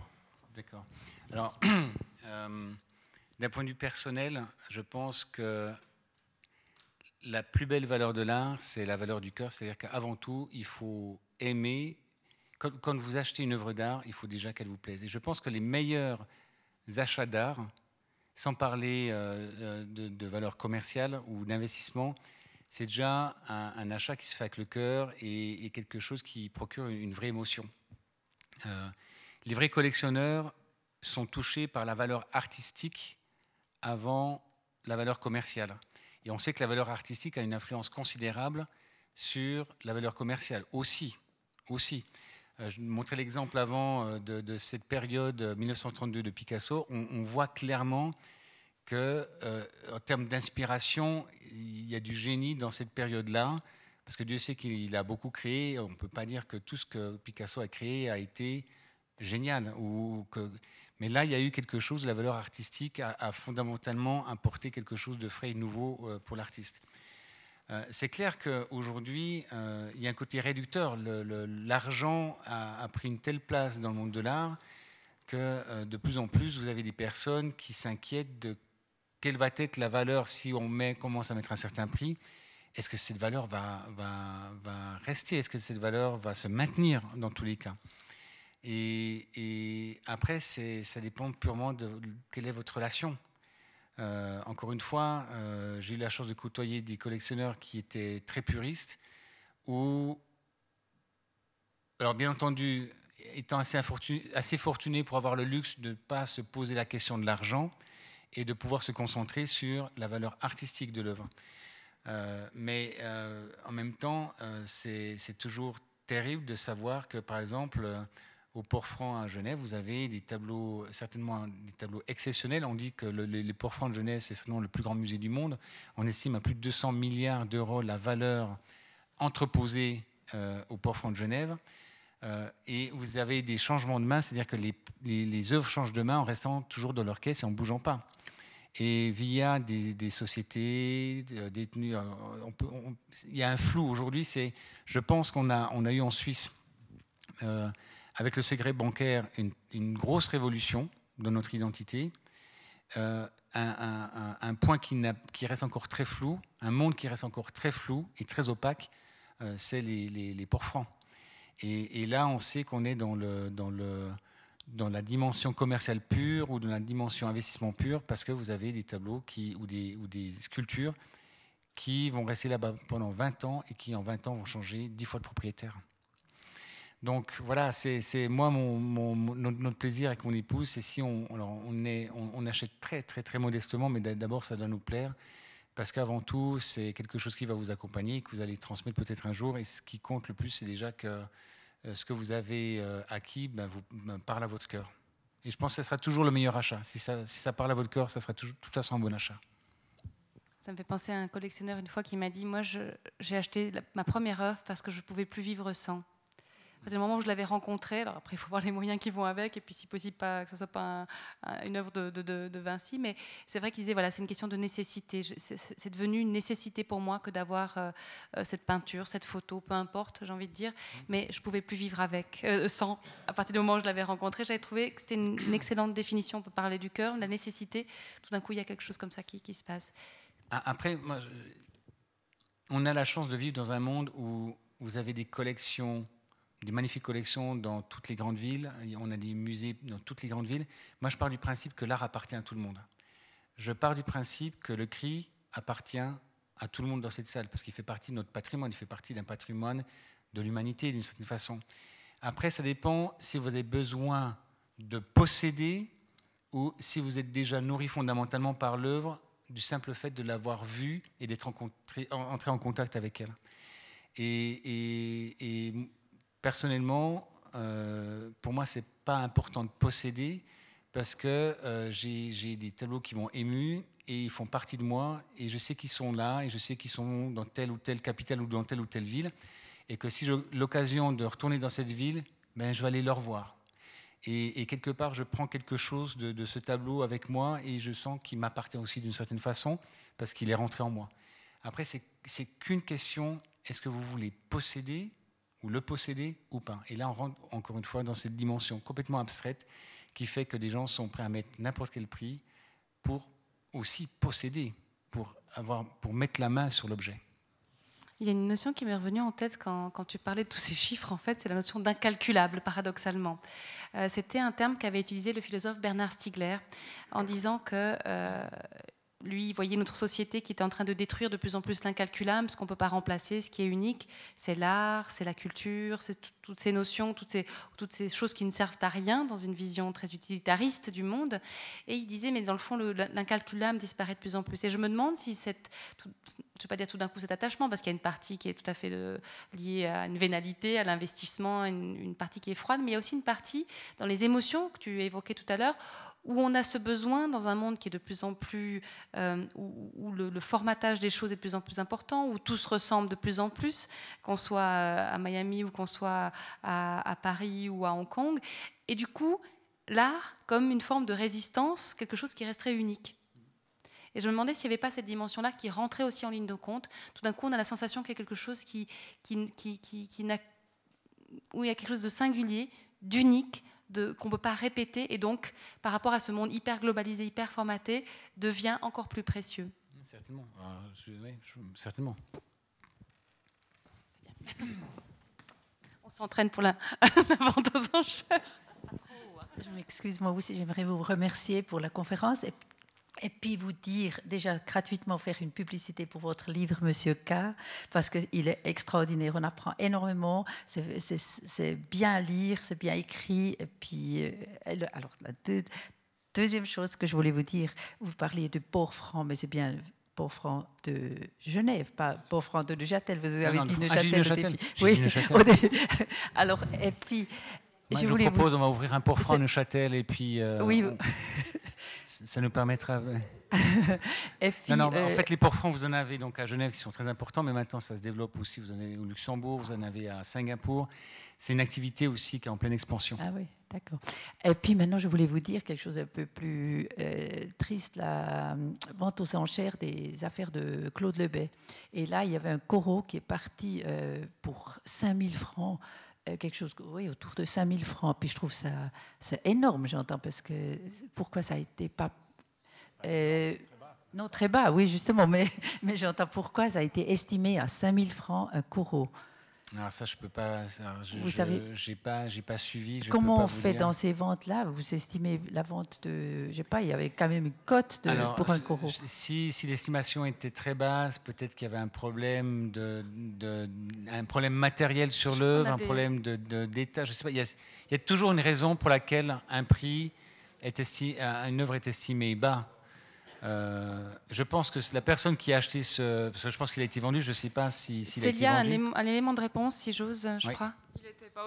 D'accord. Alors, euh, d'un point de vue personnel, je pense que la plus belle valeur de l'art, c'est la valeur du cœur. C'est-à-dire qu'avant tout, il faut aimer. Quand, vous achetez une œuvre d'art, il faut déjà qu'elle vous plaise. Et je pense que les meilleurs achats d'art, sans parler euh, euh, de valeur commerciale ou d'investissement, c'est déjà un, achat qui se fait avec le cœur et, quelque chose qui procure une, vraie émotion. Euh, les vrais collectionneurs sont touchés par la valeur artistique avant la valeur commerciale. Et on sait que la valeur artistique a une influence considérable sur la valeur commerciale aussi. aussi. Euh, je montrais l'exemple avant euh, de, cette période 1932 de Picasso. on voit clairement que, euh, en termes d'inspiration, il y a du génie dans cette période-là, parce que Dieu sait qu'il a beaucoup créé. On ne peut pas dire que tout ce que Picasso a créé a été génial. Ou que... Mais là, il y a eu quelque chose, la valeur artistique a, fondamentalement apporté quelque chose de frais et nouveau euh, pour l'artiste. Euh, c'est clair qu'aujourd'hui, il y a un côté réducteur. L'argent a, pris une telle place dans le monde de l'art que de plus en plus, vous avez des personnes qui s'inquiètent de quelle va être la valeur si on met, commence à mettre un certain prix Est-ce que cette valeur va, va, va rester? Est-ce que cette valeur va se maintenir dans tous les cas? Et, après, ça dépend purement de quelle est votre relation. Euh, encore une fois, euh, j'ai eu la chance de côtoyer des collectionneurs qui étaient très puristes, ou, alors bien entendu, étant assez, assez fortuné pour avoir le luxe de ne pas se poser la question de l'argent, et de pouvoir se concentrer sur la valeur artistique de l'œuvre. Euh, mais euh, en même temps, euh, c'est toujours terrible de savoir que, par exemple, au Port-Franc à Genève, vous avez des tableaux, certainement des tableaux exceptionnels. On dit que le, les Port-Franc de Genève, c'est certainement le plus grand musée du monde. On estime à plus de 200 milliards d'euros la valeur entreposée au Port-Franc de Genève. et vous avez des changements de main, c'est-à-dire que les, œuvres changent de main en restant toujours dans leur caisse et en ne bougeant pas et via des, sociétés détenues. Euh, il y a un flou aujourd'hui. C'est, je pense qu'on a, on a eu en Suisse, euh, avec le secret bancaire, une, grosse révolution dans notre identité. Euh, un, point qui, qui, reste encore très flou, un monde qui reste encore très flou et très opaque, c'est les, les, ports francs. Et, et, là, on sait qu'on est dans le, dans le dans la dimension commerciale pure ou dans la dimension investissement pur parce que vous avez des tableaux qui, ou, des, sculptures qui vont rester là-bas pendant 20 ans et qui en 20 ans vont changer 10 fois de propriétaire. Donc voilà, c'est moi mon, notre, plaisir avec mon épouse, c'est si on, on, on, achète très très très modestement, mais d'abord ça doit nous plaire, parce qu'avant tout c'est quelque chose qui va vous accompagner, que vous allez transmettre peut-être un jour, et ce qui compte le plus c'est déjà que ce que vous avez euh, acquis ben, vous, ben, parle à votre cœur. Et je pense que ce sera toujours le meilleur achat. Si ça, si ça parle à votre cœur, ça sera toujours, de toute façon un bon achat. Ça me fait penser à un collectionneur une fois qui m'a dit Moi, j'ai acheté ma première œuvre parce que je ne pouvais plus vivre sans le moment où je l'avais rencontré, alors après il faut voir les moyens qui vont avec, et puis si possible pas, que ce soit pas une œuvre de, de, Vinci, mais c'est vrai qu'il disait voilà c'est une question de nécessité. C'est devenu une nécessité pour moi que d'avoir euh, euh, cette peinture, cette photo, peu importe, j'ai envie de dire, mais je pouvais plus vivre avec, euh, sans. À partir du moment où je l'avais rencontré, j'avais trouvé que c'était une, excellente définition. On peut parler du cœur, de la nécessité. Tout d'un coup il y a quelque chose comme ça qui, qui se passe. Après, moi, on a la chance de vivre dans un monde où vous avez des collections des magnifiques collections dans toutes les grandes villes, on a des musées dans toutes les grandes villes. Moi, je pars du principe que l'art appartient à tout le monde. Je pars du principe que le cri appartient à tout le monde dans cette salle, parce qu'il fait partie de notre patrimoine, il fait partie d'un patrimoine de l'humanité d'une certaine façon. Après, ça dépend si vous avez besoin de posséder ou si vous êtes déjà nourri fondamentalement par l'œuvre du simple fait de l'avoir vue et d'être entré en contact avec elle. Et, et, personnellement, euh, pour moi, c'est pas important de posséder parce que euh, j'ai des tableaux qui m'ont ému et ils font partie de moi et je sais qu'ils sont là et je sais qu'ils sont dans telle ou telle capitale ou dans telle ou telle ville et que si j'ai l'occasion de retourner dans cette ville, ben, je vais aller leur voir. Et, quelque part, je prends quelque chose de, de ce tableau avec moi et je sens qu'il m'appartient aussi d'une certaine façon parce qu'il est rentré en moi. Après, c'est qu'une question, est-ce que vous voulez posséder le posséder ou pas. Et là, on rentre encore une fois dans cette dimension complètement abstraite qui fait que des gens sont prêts à mettre n'importe quel prix pour aussi posséder, pour, avoir, pour mettre la main sur l'objet. Il y a une notion qui m'est revenue en tête quand, quand, tu parlais de tous ces chiffres, en fait, c'est la notion d'incalculable, paradoxalement. Euh, c'était un terme qu'avait utilisé le philosophe Bernard Stiegler en disant que euh, lui, voyait notre société qui était en train de détruire de plus en plus l'incalculable, ce qu'on ne peut pas remplacer, ce qui est unique, c'est l'art, c'est la culture, c'est toutes ces notions, toutes ces, choses qui ne servent à rien dans une vision très utilitariste du monde. Et il disait, mais dans le fond, l'incalculable disparaît de plus en plus. Et je me demande si cette, je ne vais pas dire tout d'un coup cet attachement, parce qu'il y a une partie qui est tout à fait euh, liée à une vénalité, à l'investissement, une, une partie qui est froide, mais il y a aussi une partie dans les émotions que tu évoquais tout à l'heure, où on a ce besoin dans un monde qui est de plus en plus, euh, où, le, formatage des choses est de plus en plus important, où tout se ressemble de plus en plus, qu'on soit à Miami ou qu'on soit à, Paris ou à Hong Kong. Et du coup, l'art comme une forme de résistance, quelque chose qui resterait unique. Et je me demandais s'il n'y avait pas cette dimension-là qui rentrait aussi en ligne de compte. Tout d'un coup, on a la sensation qu'il y a quelque chose qui, qui, qui, qui n'a, où il y a quelque chose de singulier, d'unique, qu'on ne peut pas répéter et donc par rapport à ce monde hyper globalisé, hyper formaté, devient encore plus précieux. Certainement. certainement. On s'entraîne pour la, vente aux enchères. Je m'excuse, moi aussi, j'aimerais vous remercier pour la conférence et et puis vous dire, déjà gratuitement faire une publicité pour votre livre, Monsieur K, parce qu'il est extraordinaire. On apprend énormément, c'est bien lire, c'est bien écrit. Et puis, euh, alors, deux, deuxième chose que je voulais vous dire, vous parliez de Port-Franc, mais c'est bien Port-Franc de Genève, pas Port-Franc de Neuchâtel. Vous avez dit Neuchâtel. Oui, Alors, et puis, je, je propose, on va ouvrir un Port-Franc Neuchâtel et puis. Euh, oui. ça nous permettra. non, non, en euh, fait, les ports francs, vous en avez donc à Genève qui sont très importants, mais maintenant ça se développe aussi. Vous en avez au Luxembourg, vous en avez à Singapour. C'est une activité aussi qui est en pleine expansion. Ah oui, d'accord. Et puis maintenant, je voulais vous dire quelque chose un peu plus euh, triste la vente aux enchères des affaires de Claude Lebet. Et là, il y avait un corot qui est parti pour 5000 francs quelque chose oui, autour de 5000 francs. Puis je trouve ça c'est énorme, j'entends, parce que pourquoi ça a été pas euh, non, très bas, oui, justement, mais, mais j'entends pourquoi ça a été estimé à 5000 francs un coraux. Alors ça, je peux pas. je, vous savez, j'ai pas, j'ai pas suivi. comment on fait dans ces ventes-là? Vous estimez la vente de, je sais pas, il y avait quand même une cote de, pour un coraux. Si, si l'estimation était très basse, peut-être qu'il y avait un problème de, de un problème matériel sur l'œuvre, un problème de, d'état. Je sais pas. Il y, a, il y, a, toujours une raison pour laquelle un prix est estimé, une œuvre est estimée bas. Euh, je pense que la personne qui a acheté ce. Parce que je pense qu'il a été vendu, je ne sais pas si, s'il a été vendu. C'est un, élément de réponse, si j'ose, je crois. Il n'était pas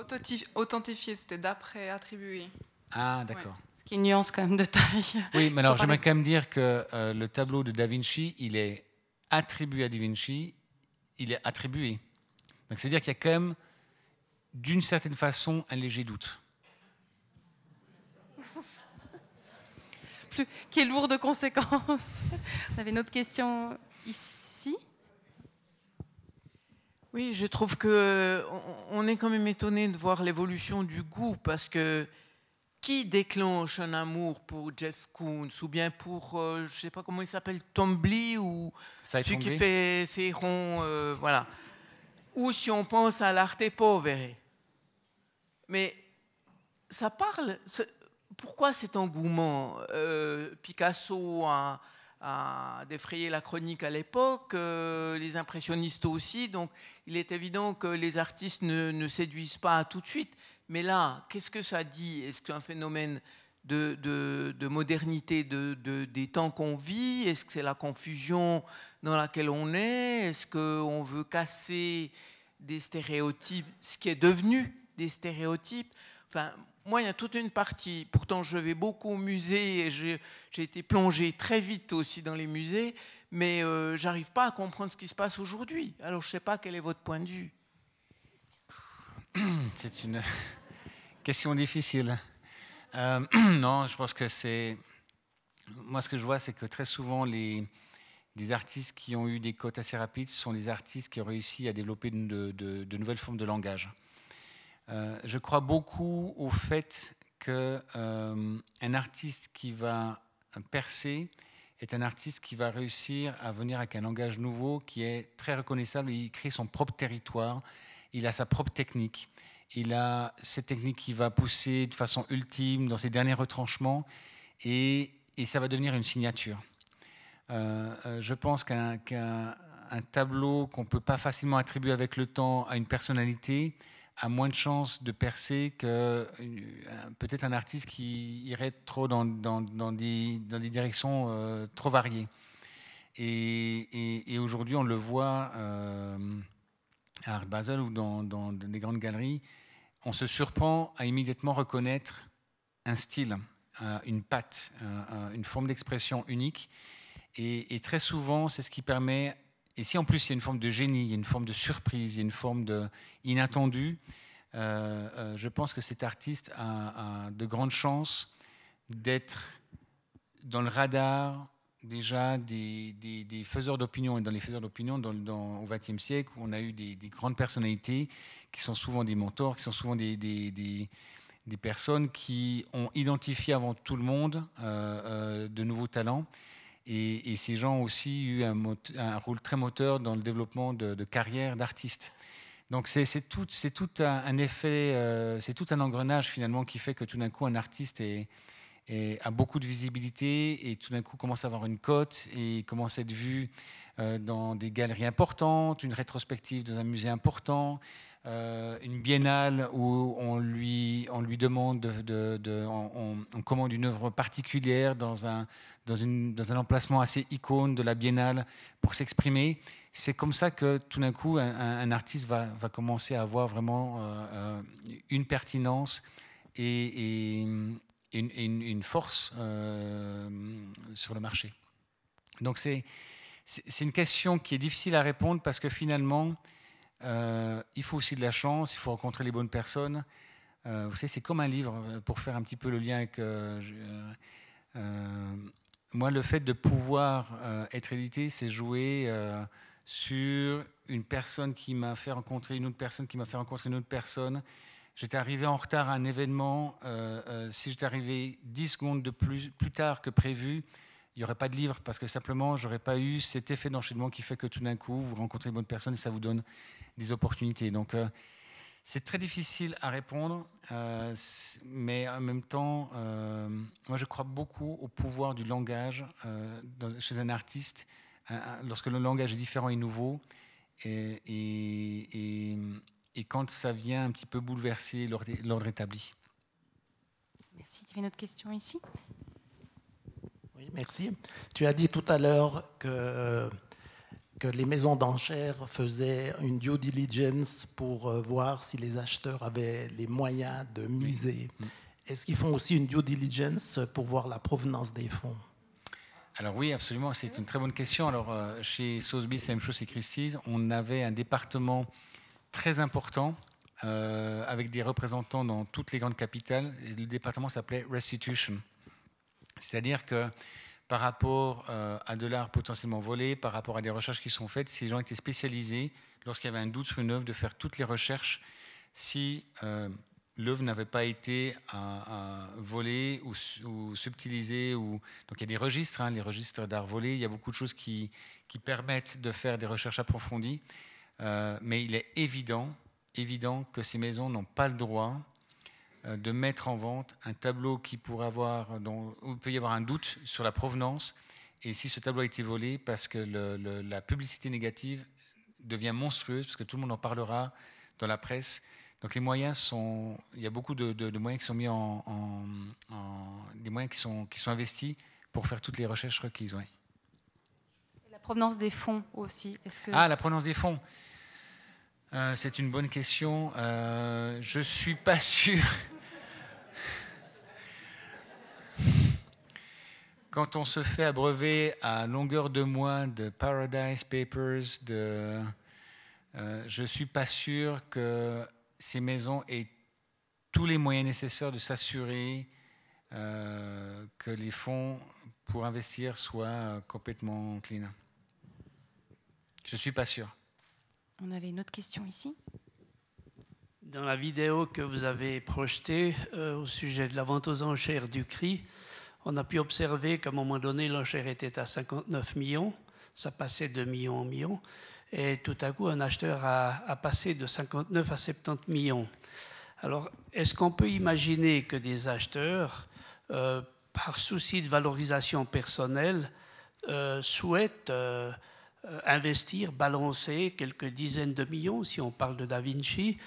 authentifié, c'était d'après attribué. Ah, d'accord. Ce qui est une nuance quand même de taille. Oui, mais alors j'aimerais quand même dire que euh, le tableau de Da Vinci, il est attribué à Da Vinci, il est attribué. Donc ça veut dire qu'il y a quand même, d'une certaine façon, un léger doute. Qui est lourd de conséquences. Vous avez une autre question ici Oui, je trouve que on est quand même étonné de voir l'évolution du goût parce que qui déclenche un amour pour Jeff Koons ou bien pour, euh, je sais pas comment il s'appelle, Tombly ou celui qui fait ses ronds, euh, voilà. Ou si on pense à l'arte povere. Mais ça parle, pourquoi cet engouement euh, Picasso a, défrayé la chronique à l'époque, euh, les impressionnistes aussi, donc il est évident que les artistes ne, séduisent pas tout de suite. Mais là, qu'est-ce que ça dit? Est-ce qu'un phénomène de, modernité des temps qu'on vit? Est-ce que c'est la confusion dans laquelle on est? Est-ce qu'on veut casser des stéréotypes, ce qui est devenu des stéréotypes? Enfin, moi, il y a toute une partie. Pourtant, je vais beaucoup au musée et j'ai été plongé très vite aussi dans les musées, mais euh, j'arrive pas à comprendre ce qui se passe aujourd'hui. Alors, je ne sais pas quel est votre point de vue. C'est une question difficile. Euh, non, je pense que c'est. Moi, ce que je vois, c'est que très souvent, les, artistes qui ont eu des cotes assez rapides sont des artistes qui ont réussi à développer de nouvelles formes de langage. Euh, je crois beaucoup au fait qu'un euh, artiste qui va percer est un artiste qui va réussir à venir avec un langage nouveau qui est très reconnaissable. Il crée son propre territoire, il a sa propre technique. Il a cette technique qui va pousser de façon ultime dans ses derniers retranchements et, ça va devenir une signature. Euh, je pense qu'un tableau qu'on ne peut pas facilement attribuer avec le temps à une personnalité, a moins de chances de percer que euh, peut-être un artiste qui irait trop dans, dans, dans, des, dans des, directions euh, trop variées. Et, et, aujourd'hui, on le voit euh, à Art Basel ou dans, des grandes galeries, on se surprend à immédiatement reconnaître un style, une patte, une forme d'expression unique. Et, et, très souvent, c'est ce qui permet et si en plus il y a une forme de génie, il y a une forme de surprise, il y a une forme de inattendu, euh, euh, je pense que cet artiste a, de grandes chances d'être dans le radar déjà des, faiseurs d'opinion. Et dans les faiseurs d'opinion, dans, au XXe siècle, on a eu des, grandes personnalités qui sont souvent des mentors, qui sont souvent des, des personnes qui ont identifié avant tout le monde euh, de nouveaux talents et, ces gens ont aussi eu un, rôle très moteur dans le développement de, carrière d'artistes. Donc c'est tout, un, effet, euh, c'est tout un engrenage finalement qui fait que tout d'un coup un artiste a beaucoup de visibilité et tout d'un coup commence à avoir une cote et commence à être vu dans des galeries importantes, une rétrospective dans un musée important, euh, une biennale où on lui, on lui demande, de, on, commande une œuvre particulière dans un, dans, une, dans un emplacement assez icône de la biennale pour s'exprimer. C'est comme ça que tout d'un coup, un, artiste va, va, commencer à avoir vraiment euh, une pertinence et, une, une, force euh, sur le marché. Donc c'est c'est une question qui est difficile à répondre parce que finalement, euh, il faut aussi de la chance, il faut rencontrer les bonnes personnes. Euh, vous savez, c'est comme un livre, pour faire un petit peu le lien avec... moi, le fait de pouvoir être édité, c'est jouer sur une personne qui m'a fait rencontrer une autre personne, qui m'a fait rencontrer une autre personne, J'étais arrivé en retard à un événement. Euh, euh, si j'étais arrivé 10 secondes de plus, plus tard que prévu, il n'y aurait pas de livre parce que simplement, je n'aurais pas eu cet effet d'enchaînement qui fait que tout d'un coup, vous rencontrez une bonne personne et ça vous donne des opportunités. Donc, euh, c'est très difficile à répondre, mais en même temps, moi, je crois beaucoup au pouvoir du langage chez un artiste lorsque le langage est différent et nouveau. et, et et quand ça vient un petit peu bouleverser l'ordre établi. Merci. Il y avait une autre question ici? Oui, merci. Tu as dit tout à l'heure que, que les maisons d'enchères faisaient une due diligence pour euh, voir si les acheteurs avaient les moyens de miser. Mm. Est-ce qu'ils font aussi une due diligence pour voir la provenance des fonds? Alors oui, absolument, c'est une très bonne question. Alors euh, chez Sotheby's, c'est la même chose chez Christie's. On avait un département très important euh, avec des représentants dans toutes les grandes capitales. le département s'appelait Restitution. C'est-à-dire que par rapport euh, à de l'art potentiellement volé, par rapport à des recherches qui sont faites, ces gens étaient spécialisés, lorsqu'il y avait un doute sur une œuvre, de faire toutes les recherches si euh, l'œuvre n'avait pas été volée ou, subtilisée. Ou... Donc il y a des registres, hein, les registres d'art volé, il y a beaucoup de choses qui, permettent de faire des recherches approfondies. Euh, mais il est évident, évident que ces maisons n'ont pas le droit euh, de mettre en vente un tableau qui pourrait avoir, dont, où il peut y avoir un doute sur la provenance, et si ce tableau a été volé, parce que la publicité négative devient monstrueuse, parce que tout le monde en parlera dans la presse. Donc les moyens sont, il y a beaucoup de, moyens qui sont mis en, des moyens qui sont, qui sont investis pour faire toutes les recherches requises. La provenance des fonds aussi. Est-ce que... Ah, la provenance des fonds. Euh, c'est une bonne question. Euh, je ne suis pas sûr. Quand on se fait abreuver à longueur de mois de Paradise Papers, de, euh, je ne suis pas sûr que ces maisons aient tous les moyens nécessaires de s'assurer que les fonds pour investir soient complètement clean. Je ne suis pas sûr. On avait une autre question ici. Dans la vidéo que vous avez projetée euh, au sujet de la vente aux enchères du CRI, on a pu observer qu'à un moment donné, l'enchère était à 59 millions, ça passait de million en million, et tout à coup, un acheteur a, passé de 59 à 70 millions. Alors, est-ce qu'on peut imaginer que des acheteurs, euh, par souci de valorisation personnelle, euh, souhaitent investir, balancer quelques dizaines de millions, si on parle de Da Vinci,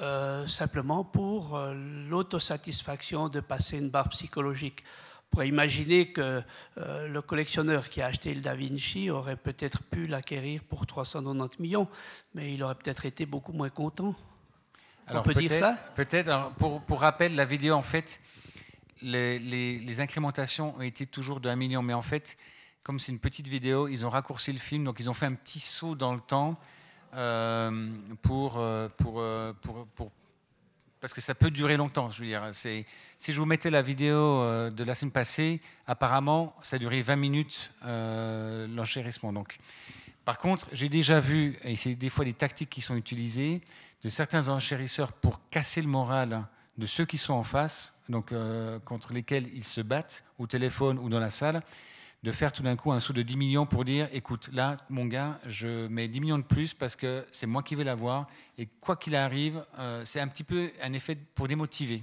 euh, simplement pour euh, l'autosatisfaction de passer une barre psychologique. On pourrait imaginer que le collectionneur qui a acheté le Da Vinci aurait peut-être pu l'acquérir pour 390 millions, mais il aurait peut-être été beaucoup moins content. Alors, on peut dire ça? Peut-être. Pour, pour, rappel, la vidéo, en fait, les, les, les incrémentations ont été toujours de 1 million, mais en fait, comme c'est une petite vidéo, ils ont raccourci le film, donc ils ont fait un petit saut dans le temps euh, pour, euh, pour, euh, pour, pour, parce que ça peut durer longtemps. Je veux dire, si je vous mettais la vidéo de la semaine passée, apparemment, ça duré 20 minutes l'enchérissement. Donc, par contre, j'ai déjà vu, et c'est des fois des tactiques qui sont utilisées, de certains enchérisseurs pour casser le moral de ceux qui sont en face, donc contre lesquels ils se battent, au téléphone ou dans la salle de faire tout d'un coup un saut de 10 millions pour dire écoute, là, mon gars, je mets 10 millions de plus parce que c'est moi qui vais l'avoir. Et quoi qu'il arrive, euh, c'est un petit peu un effet pour démotiver.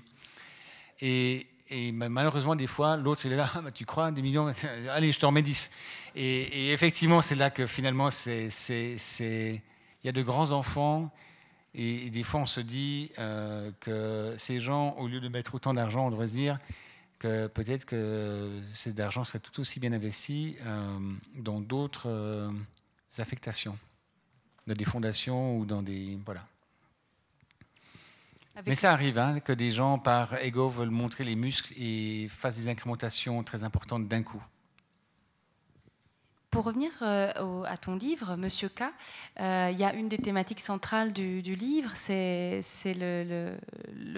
Et, et malheureusement, des fois, l'autre, il est là, ah, bah, tu crois, des millions, allez, je te remets 10. Et, effectivement, c'est là que finalement, il y a de grands enfants, et, des fois, on se dit euh, que ces gens, au lieu de mettre autant d'argent, on devrait se dire que peut-être que cet argent serait tout aussi bien investi euh, dans d'autres euh, affectations, dans des fondations ou dans des... Voilà. Mais ça arrive hein, que des gens, par ego, veulent montrer les muscles et fassent des incrémentations très importantes d'un coup. Pour revenir euh, à ton livre, Monsieur K, euh, il y a une des thématiques centrales du, livre, c'est le,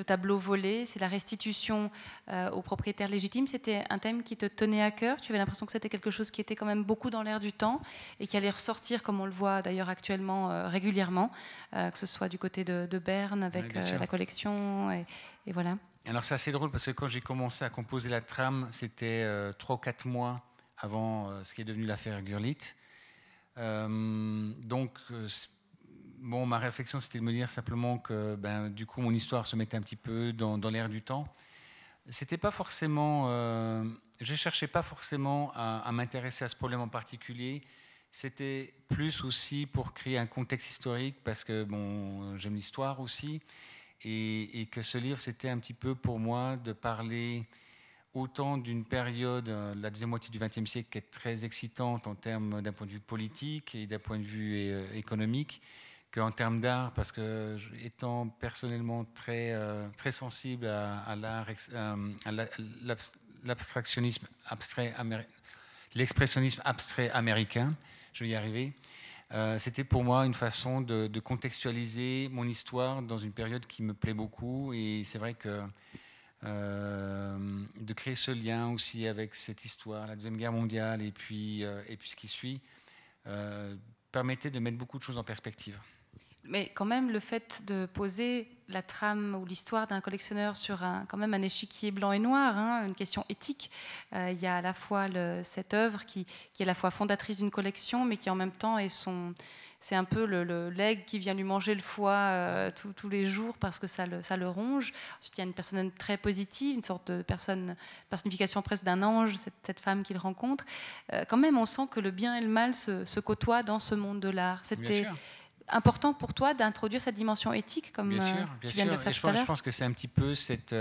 tableau volé, c'est la restitution euh, aux propriétaires légitimes. C'était un thème qui te tenait à cœur. Tu avais l'impression que c'était quelque chose qui était quand même beaucoup dans l'air du temps et qui allait ressortir, comme on le voit d'ailleurs actuellement régulièrement, que ce soit du côté de, Berne avec la collection et, et voilà. Alors c'est assez drôle parce que quand j'ai commencé à composer la trame, c'était trois ou quatre mois avant euh, ce qui est devenu l'affaire Gurlitt. Euh, donc, euh, bon, ma réflexion, c'était de me dire simplement que, ben, du coup, mon histoire se mettait un petit peu dans, l'air du temps. C'était pas forcément, je cherchais pas forcément à, m'intéresser à ce problème en particulier. C'était plus aussi pour créer un contexte historique, parce que bon, j'aime l'histoire aussi, et, et, que ce livre, c'était un petit peu pour moi de parler autant d'une période, euh, la deuxième moitié du XXe siècle, qui est très excitante en termes d'un point de vue politique et d'un point de vue euh, économique, qu'en termes d'art, parce que étant personnellement très, euh, très sensible à, l'art, à l'abstractionnisme abstrait, l'expressionnisme abstrait américain, je vais y arriver. c'était pour moi une façon de, de, contextualiser mon histoire dans une période qui me plaît beaucoup. Et c'est vrai que euh, de créer ce lien aussi avec cette histoire, la Deuxième Guerre mondiale et puis, euh, et puis ce qui suit, euh, permettait de mettre beaucoup de choses en perspective. Mais quand même, le fait de poser la trame ou l'histoire d'un collectionneur sur un, quand même un échiquier blanc et noir, hein, une question éthique, il y a à la fois le, cette œuvre qui, qui, est à la fois fondatrice d'une collection, mais qui en même temps est son, c'est un peu le, leg qui vient lui manger le foie euh, tous les jours parce que ça le, ça le, ronge. Ensuite, il y a une personne très positive, une sorte de personne, personnification presque d'un ange, cette, femme qu'il rencontre. Euh, quand même, on sent que le bien et le mal se, côtoient dans ce monde de l'art. C'était important pour toi d'introduire cette dimension éthique comme bien sûr, euh, bien sûr. je, pense, je, pense, que c'est un petit peu cette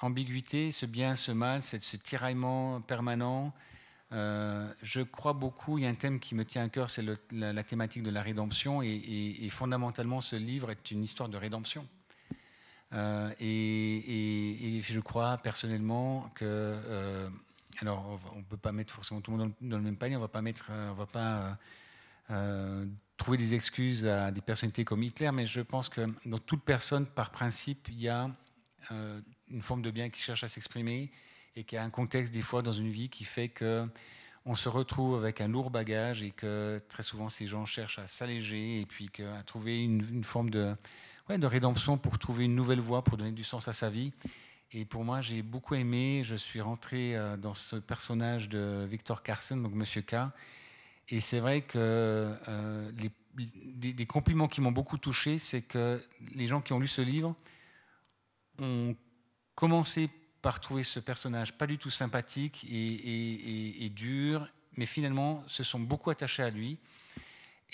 ambiguïté, ce bien, ce mal, cette, ce tiraillement permanent. Euh, je crois beaucoup, il y a un thème qui me tient à cœur, c'est la, thématique de la rédemption, et, fondamentalement, ce livre est une histoire de rédemption. Euh, et, je crois personnellement que, euh, alors, on ne peut pas mettre forcément tout le monde dans, le même panier, on va pas mettre, on va pas trouver des excuses à des personnalités comme Hitler, mais je pense que dans toute personne, par principe, il y a une forme de bien qui cherche à s'exprimer et qu'il y a un contexte des fois dans une vie qui fait que on se retrouve avec un lourd bagage et que très souvent ces gens cherchent à s'alléger et puis à trouver une, forme de, ouais, de rédemption pour trouver une nouvelle voie, pour donner du sens à sa vie. Et pour moi, j'ai beaucoup aimé. Je suis rentré euh, dans ce personnage de Victor Carson, donc Monsieur K. Et c'est vrai que euh, compliments qui m'ont beaucoup touché, c'est que les gens qui ont lu ce livre ont commencé par trouver ce personnage pas du tout sympathique et, dur, mais finalement se sont beaucoup attachés à lui.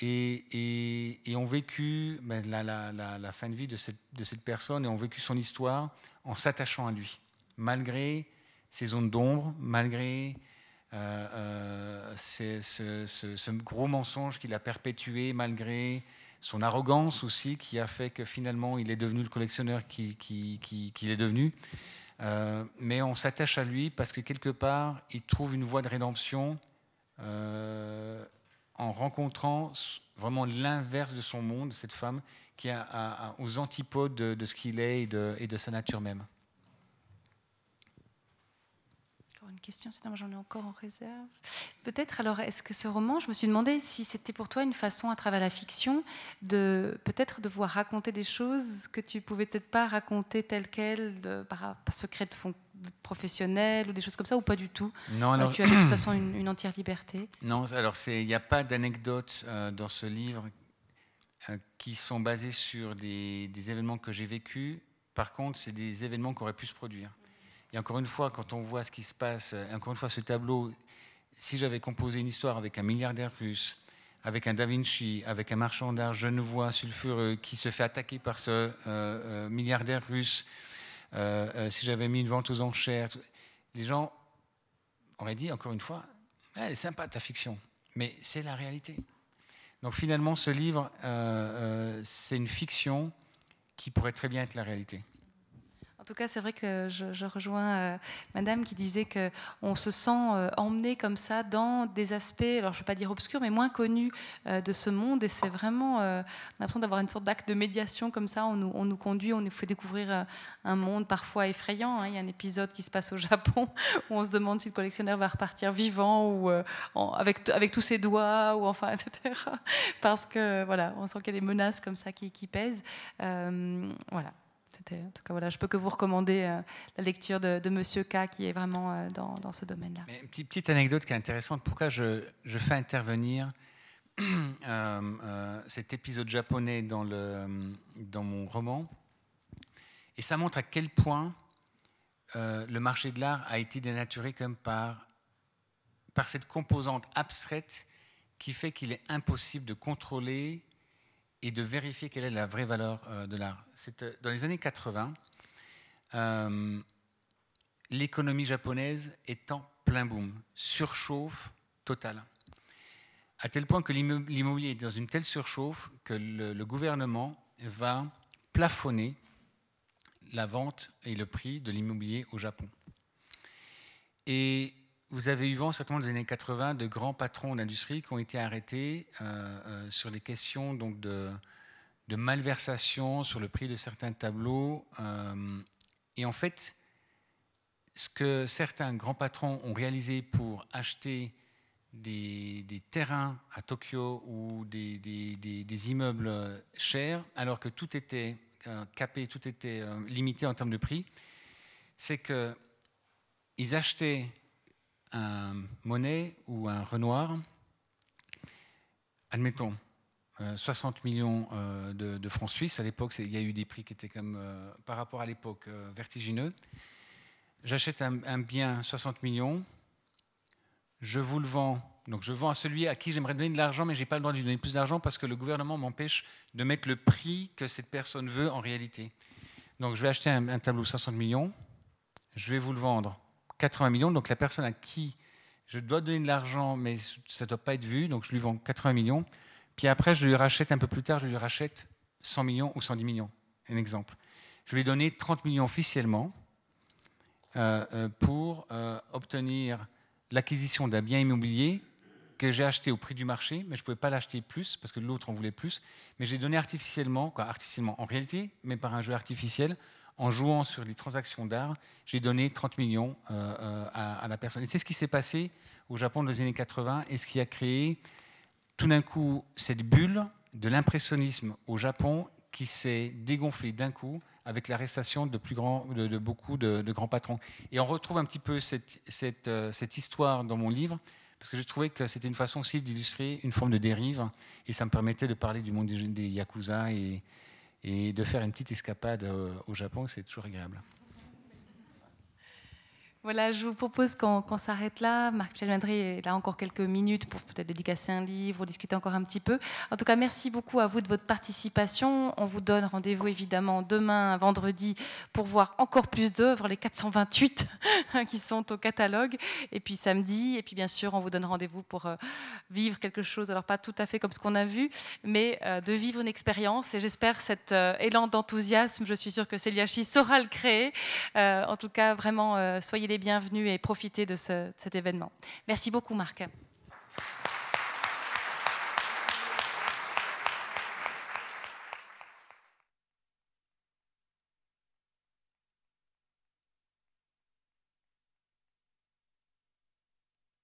Et, ont vécu ben, la, fin de vie de cette, personne et ont vécu son histoire en s'attachant à lui, malgré ses zones d'ombre, malgré euh, euh, ce, gros mensonge qu'il a perpétué, malgré son arrogance aussi qui a fait que finalement il est devenu le collectionneur qu'il qui, est devenu. Euh, mais on s'attache à lui parce que quelque part, il trouve une voie de rédemption en rencontrant vraiment l'inverse de son monde, cette femme, qui est aux antipodes de, ce qu'il est et de sa nature même une question, sinon j'en ai encore en réserve. Peut-être alors, est-ce que ce roman, je me suis demandé si c'était pour toi une façon, à travers la fiction, de peut-être de pouvoir raconter des choses que tu pouvais peut-être pas raconter telles quelles, de, par, secret de fond professionnel ou des choses comme ça, ou pas du tout? Non, alors, tu as de toute façon une, entière liberté? Non, alors il n'y a pas d'anecdotes euh, dans ce livre euh, qui sont basées sur des, des événements que j'ai vécus. Par contre, c'est des événements qui auraient pu se produire. Et encore une fois, quand on voit ce qui se passe, encore une fois, ce tableau, si j'avais composé une histoire avec un milliardaire russe, avec un Da Vinci, avec un marchand d'art genevois sulfureux qui se fait attaquer par ce euh, euh, milliardaire russe, euh, si j'avais mis une vente aux enchères, les gens auraient dit, encore une fois, elle est sympa ta fiction, mais c'est la réalité. Donc finalement, ce livre, c'est une fiction qui pourrait très bien être la réalité. En tout cas, c'est vrai que je, rejoins euh, Madame qui disait qu'on se sent euh, emmené comme ça dans des aspects, alors je ne vais pas dire obscurs, mais moins connus euh, de ce monde. Et c'est vraiment, on a l'impression d'avoir une sorte d'acte de médiation comme ça. On nous, on conduit, on nous fait découvrir un monde parfois effrayant. Hein. Il y a un épisode qui se passe au Japon où on se demande si le collectionneur va repartir vivant ou avec, avec tous ses doigts, ou enfin, etc. Parce que voilà, on sent qu'il y a des menaces comme ça qui, qui pèsent. voilà en tout cas, voilà, je peux que vous recommander euh, la lecture de, de, Monsieur K, qui est vraiment euh, dans, ce domaine-là. Une petite, anecdote qui est intéressante. Pourquoi je, fais intervenir euh, cet épisode japonais dans, mon roman? Et ça montre à quel point le marché de l'art a été dénaturé comme par cette composante abstraite qui fait qu'il est impossible de contrôler et de vérifier quelle est la vraie valeur euh, de l'art. Euh, dans les années 80, euh, l'économie japonaise est en plein boom, surchauffe totale. À tel point que l'immobilier est dans une telle surchauffe que le, le, gouvernement va plafonner la vente et le prix de l'immobilier au Japon. Et vous avez eu vent, certainement dans les années 80, de grands patrons d'industrie qui ont été arrêtés euh, euh, sur les questions donc, de, malversation sur le prix de certains tableaux. Euh, et en fait, ce que certains grands patrons ont réalisé pour acheter des, terrains à Tokyo ou des, des, immeubles chers, alors que tout était capé, tout était limité en termes de prix, c'est qu'ils achetaient un Monet ou un Renoir, admettons, 60 euh, millions euh, de, francs suisses, à l'époque, il y a eu des prix qui étaient comme, euh, par rapport à l'époque, vertigineux. J'achète un, bien 60 millions, je vous le vends, donc je vends à celui à qui j'aimerais donner de l'argent, mais je n'ai pas le droit de lui donner plus d'argent parce que le gouvernement m'empêche de mettre le prix que cette personne veut en réalité. Donc je vais acheter un, un tableau 60 millions, je vais vous le vendre 80 millions. Donc la personne à qui je dois donner de l'argent, mais ça ne doit pas être vu, donc je lui vends 80 millions. Puis après, je lui rachète un peu plus tard, je lui rachète 100 millions ou 110 millions. Un exemple. Je lui ai donné 30 millions officiellement euh, euh, pour euh, obtenir l'acquisition d'un bien immobilier que j'ai acheté au prix du marché, mais je ne pouvais pas l'acheter plus parce que l'autre en voulait plus. Mais j'ai donné artificiellement, quoi, artificiellement en réalité, mais par un jeu artificiel, en jouant sur les transactions d'art, j'ai donné 30 millions euh, euh, à, la personne. Et c'est ce qui s'est passé au Japon dans les années 80 et ce qui a créé tout d'un coup cette bulle de l'impressionnisme au Japon qui s'est dégonflée d'un coup avec l'arrestation de, plus grands, de, beaucoup de, grands patrons. Et on retrouve un petit peu euh, cette histoire dans mon livre, parce que je trouvais que c'était une façon aussi d'illustrer une forme de dérive, et ça me permettait de parler du monde des, des Yakuza et, et de faire une petite escapade euh, au Japon, c'est toujours agréable. Voilà, je vous propose qu'on s'arrête là. Marc-Michel est là encore quelques minutes pour peut-être dédicacer un livre, discuter encore un petit peu. En tout cas, merci beaucoup à vous de votre participation. On vous donne rendez-vous évidemment demain, vendredi, pour voir encore plus d'œuvres, les 428 qui sont au catalogue. Et puis samedi, et puis bien sûr, on vous donne rendez-vous pour euh, vivre quelque chose, alors pas tout à fait comme ce qu'on a vu, mais euh, de vivre une expérience. Et j'espère cet euh, élan d'enthousiasme, je suis sûre que Céliachi saura le créer. en tout cas, vraiment, soyez les bienvenus et profitez de, cet événement. Merci beaucoup, Marc.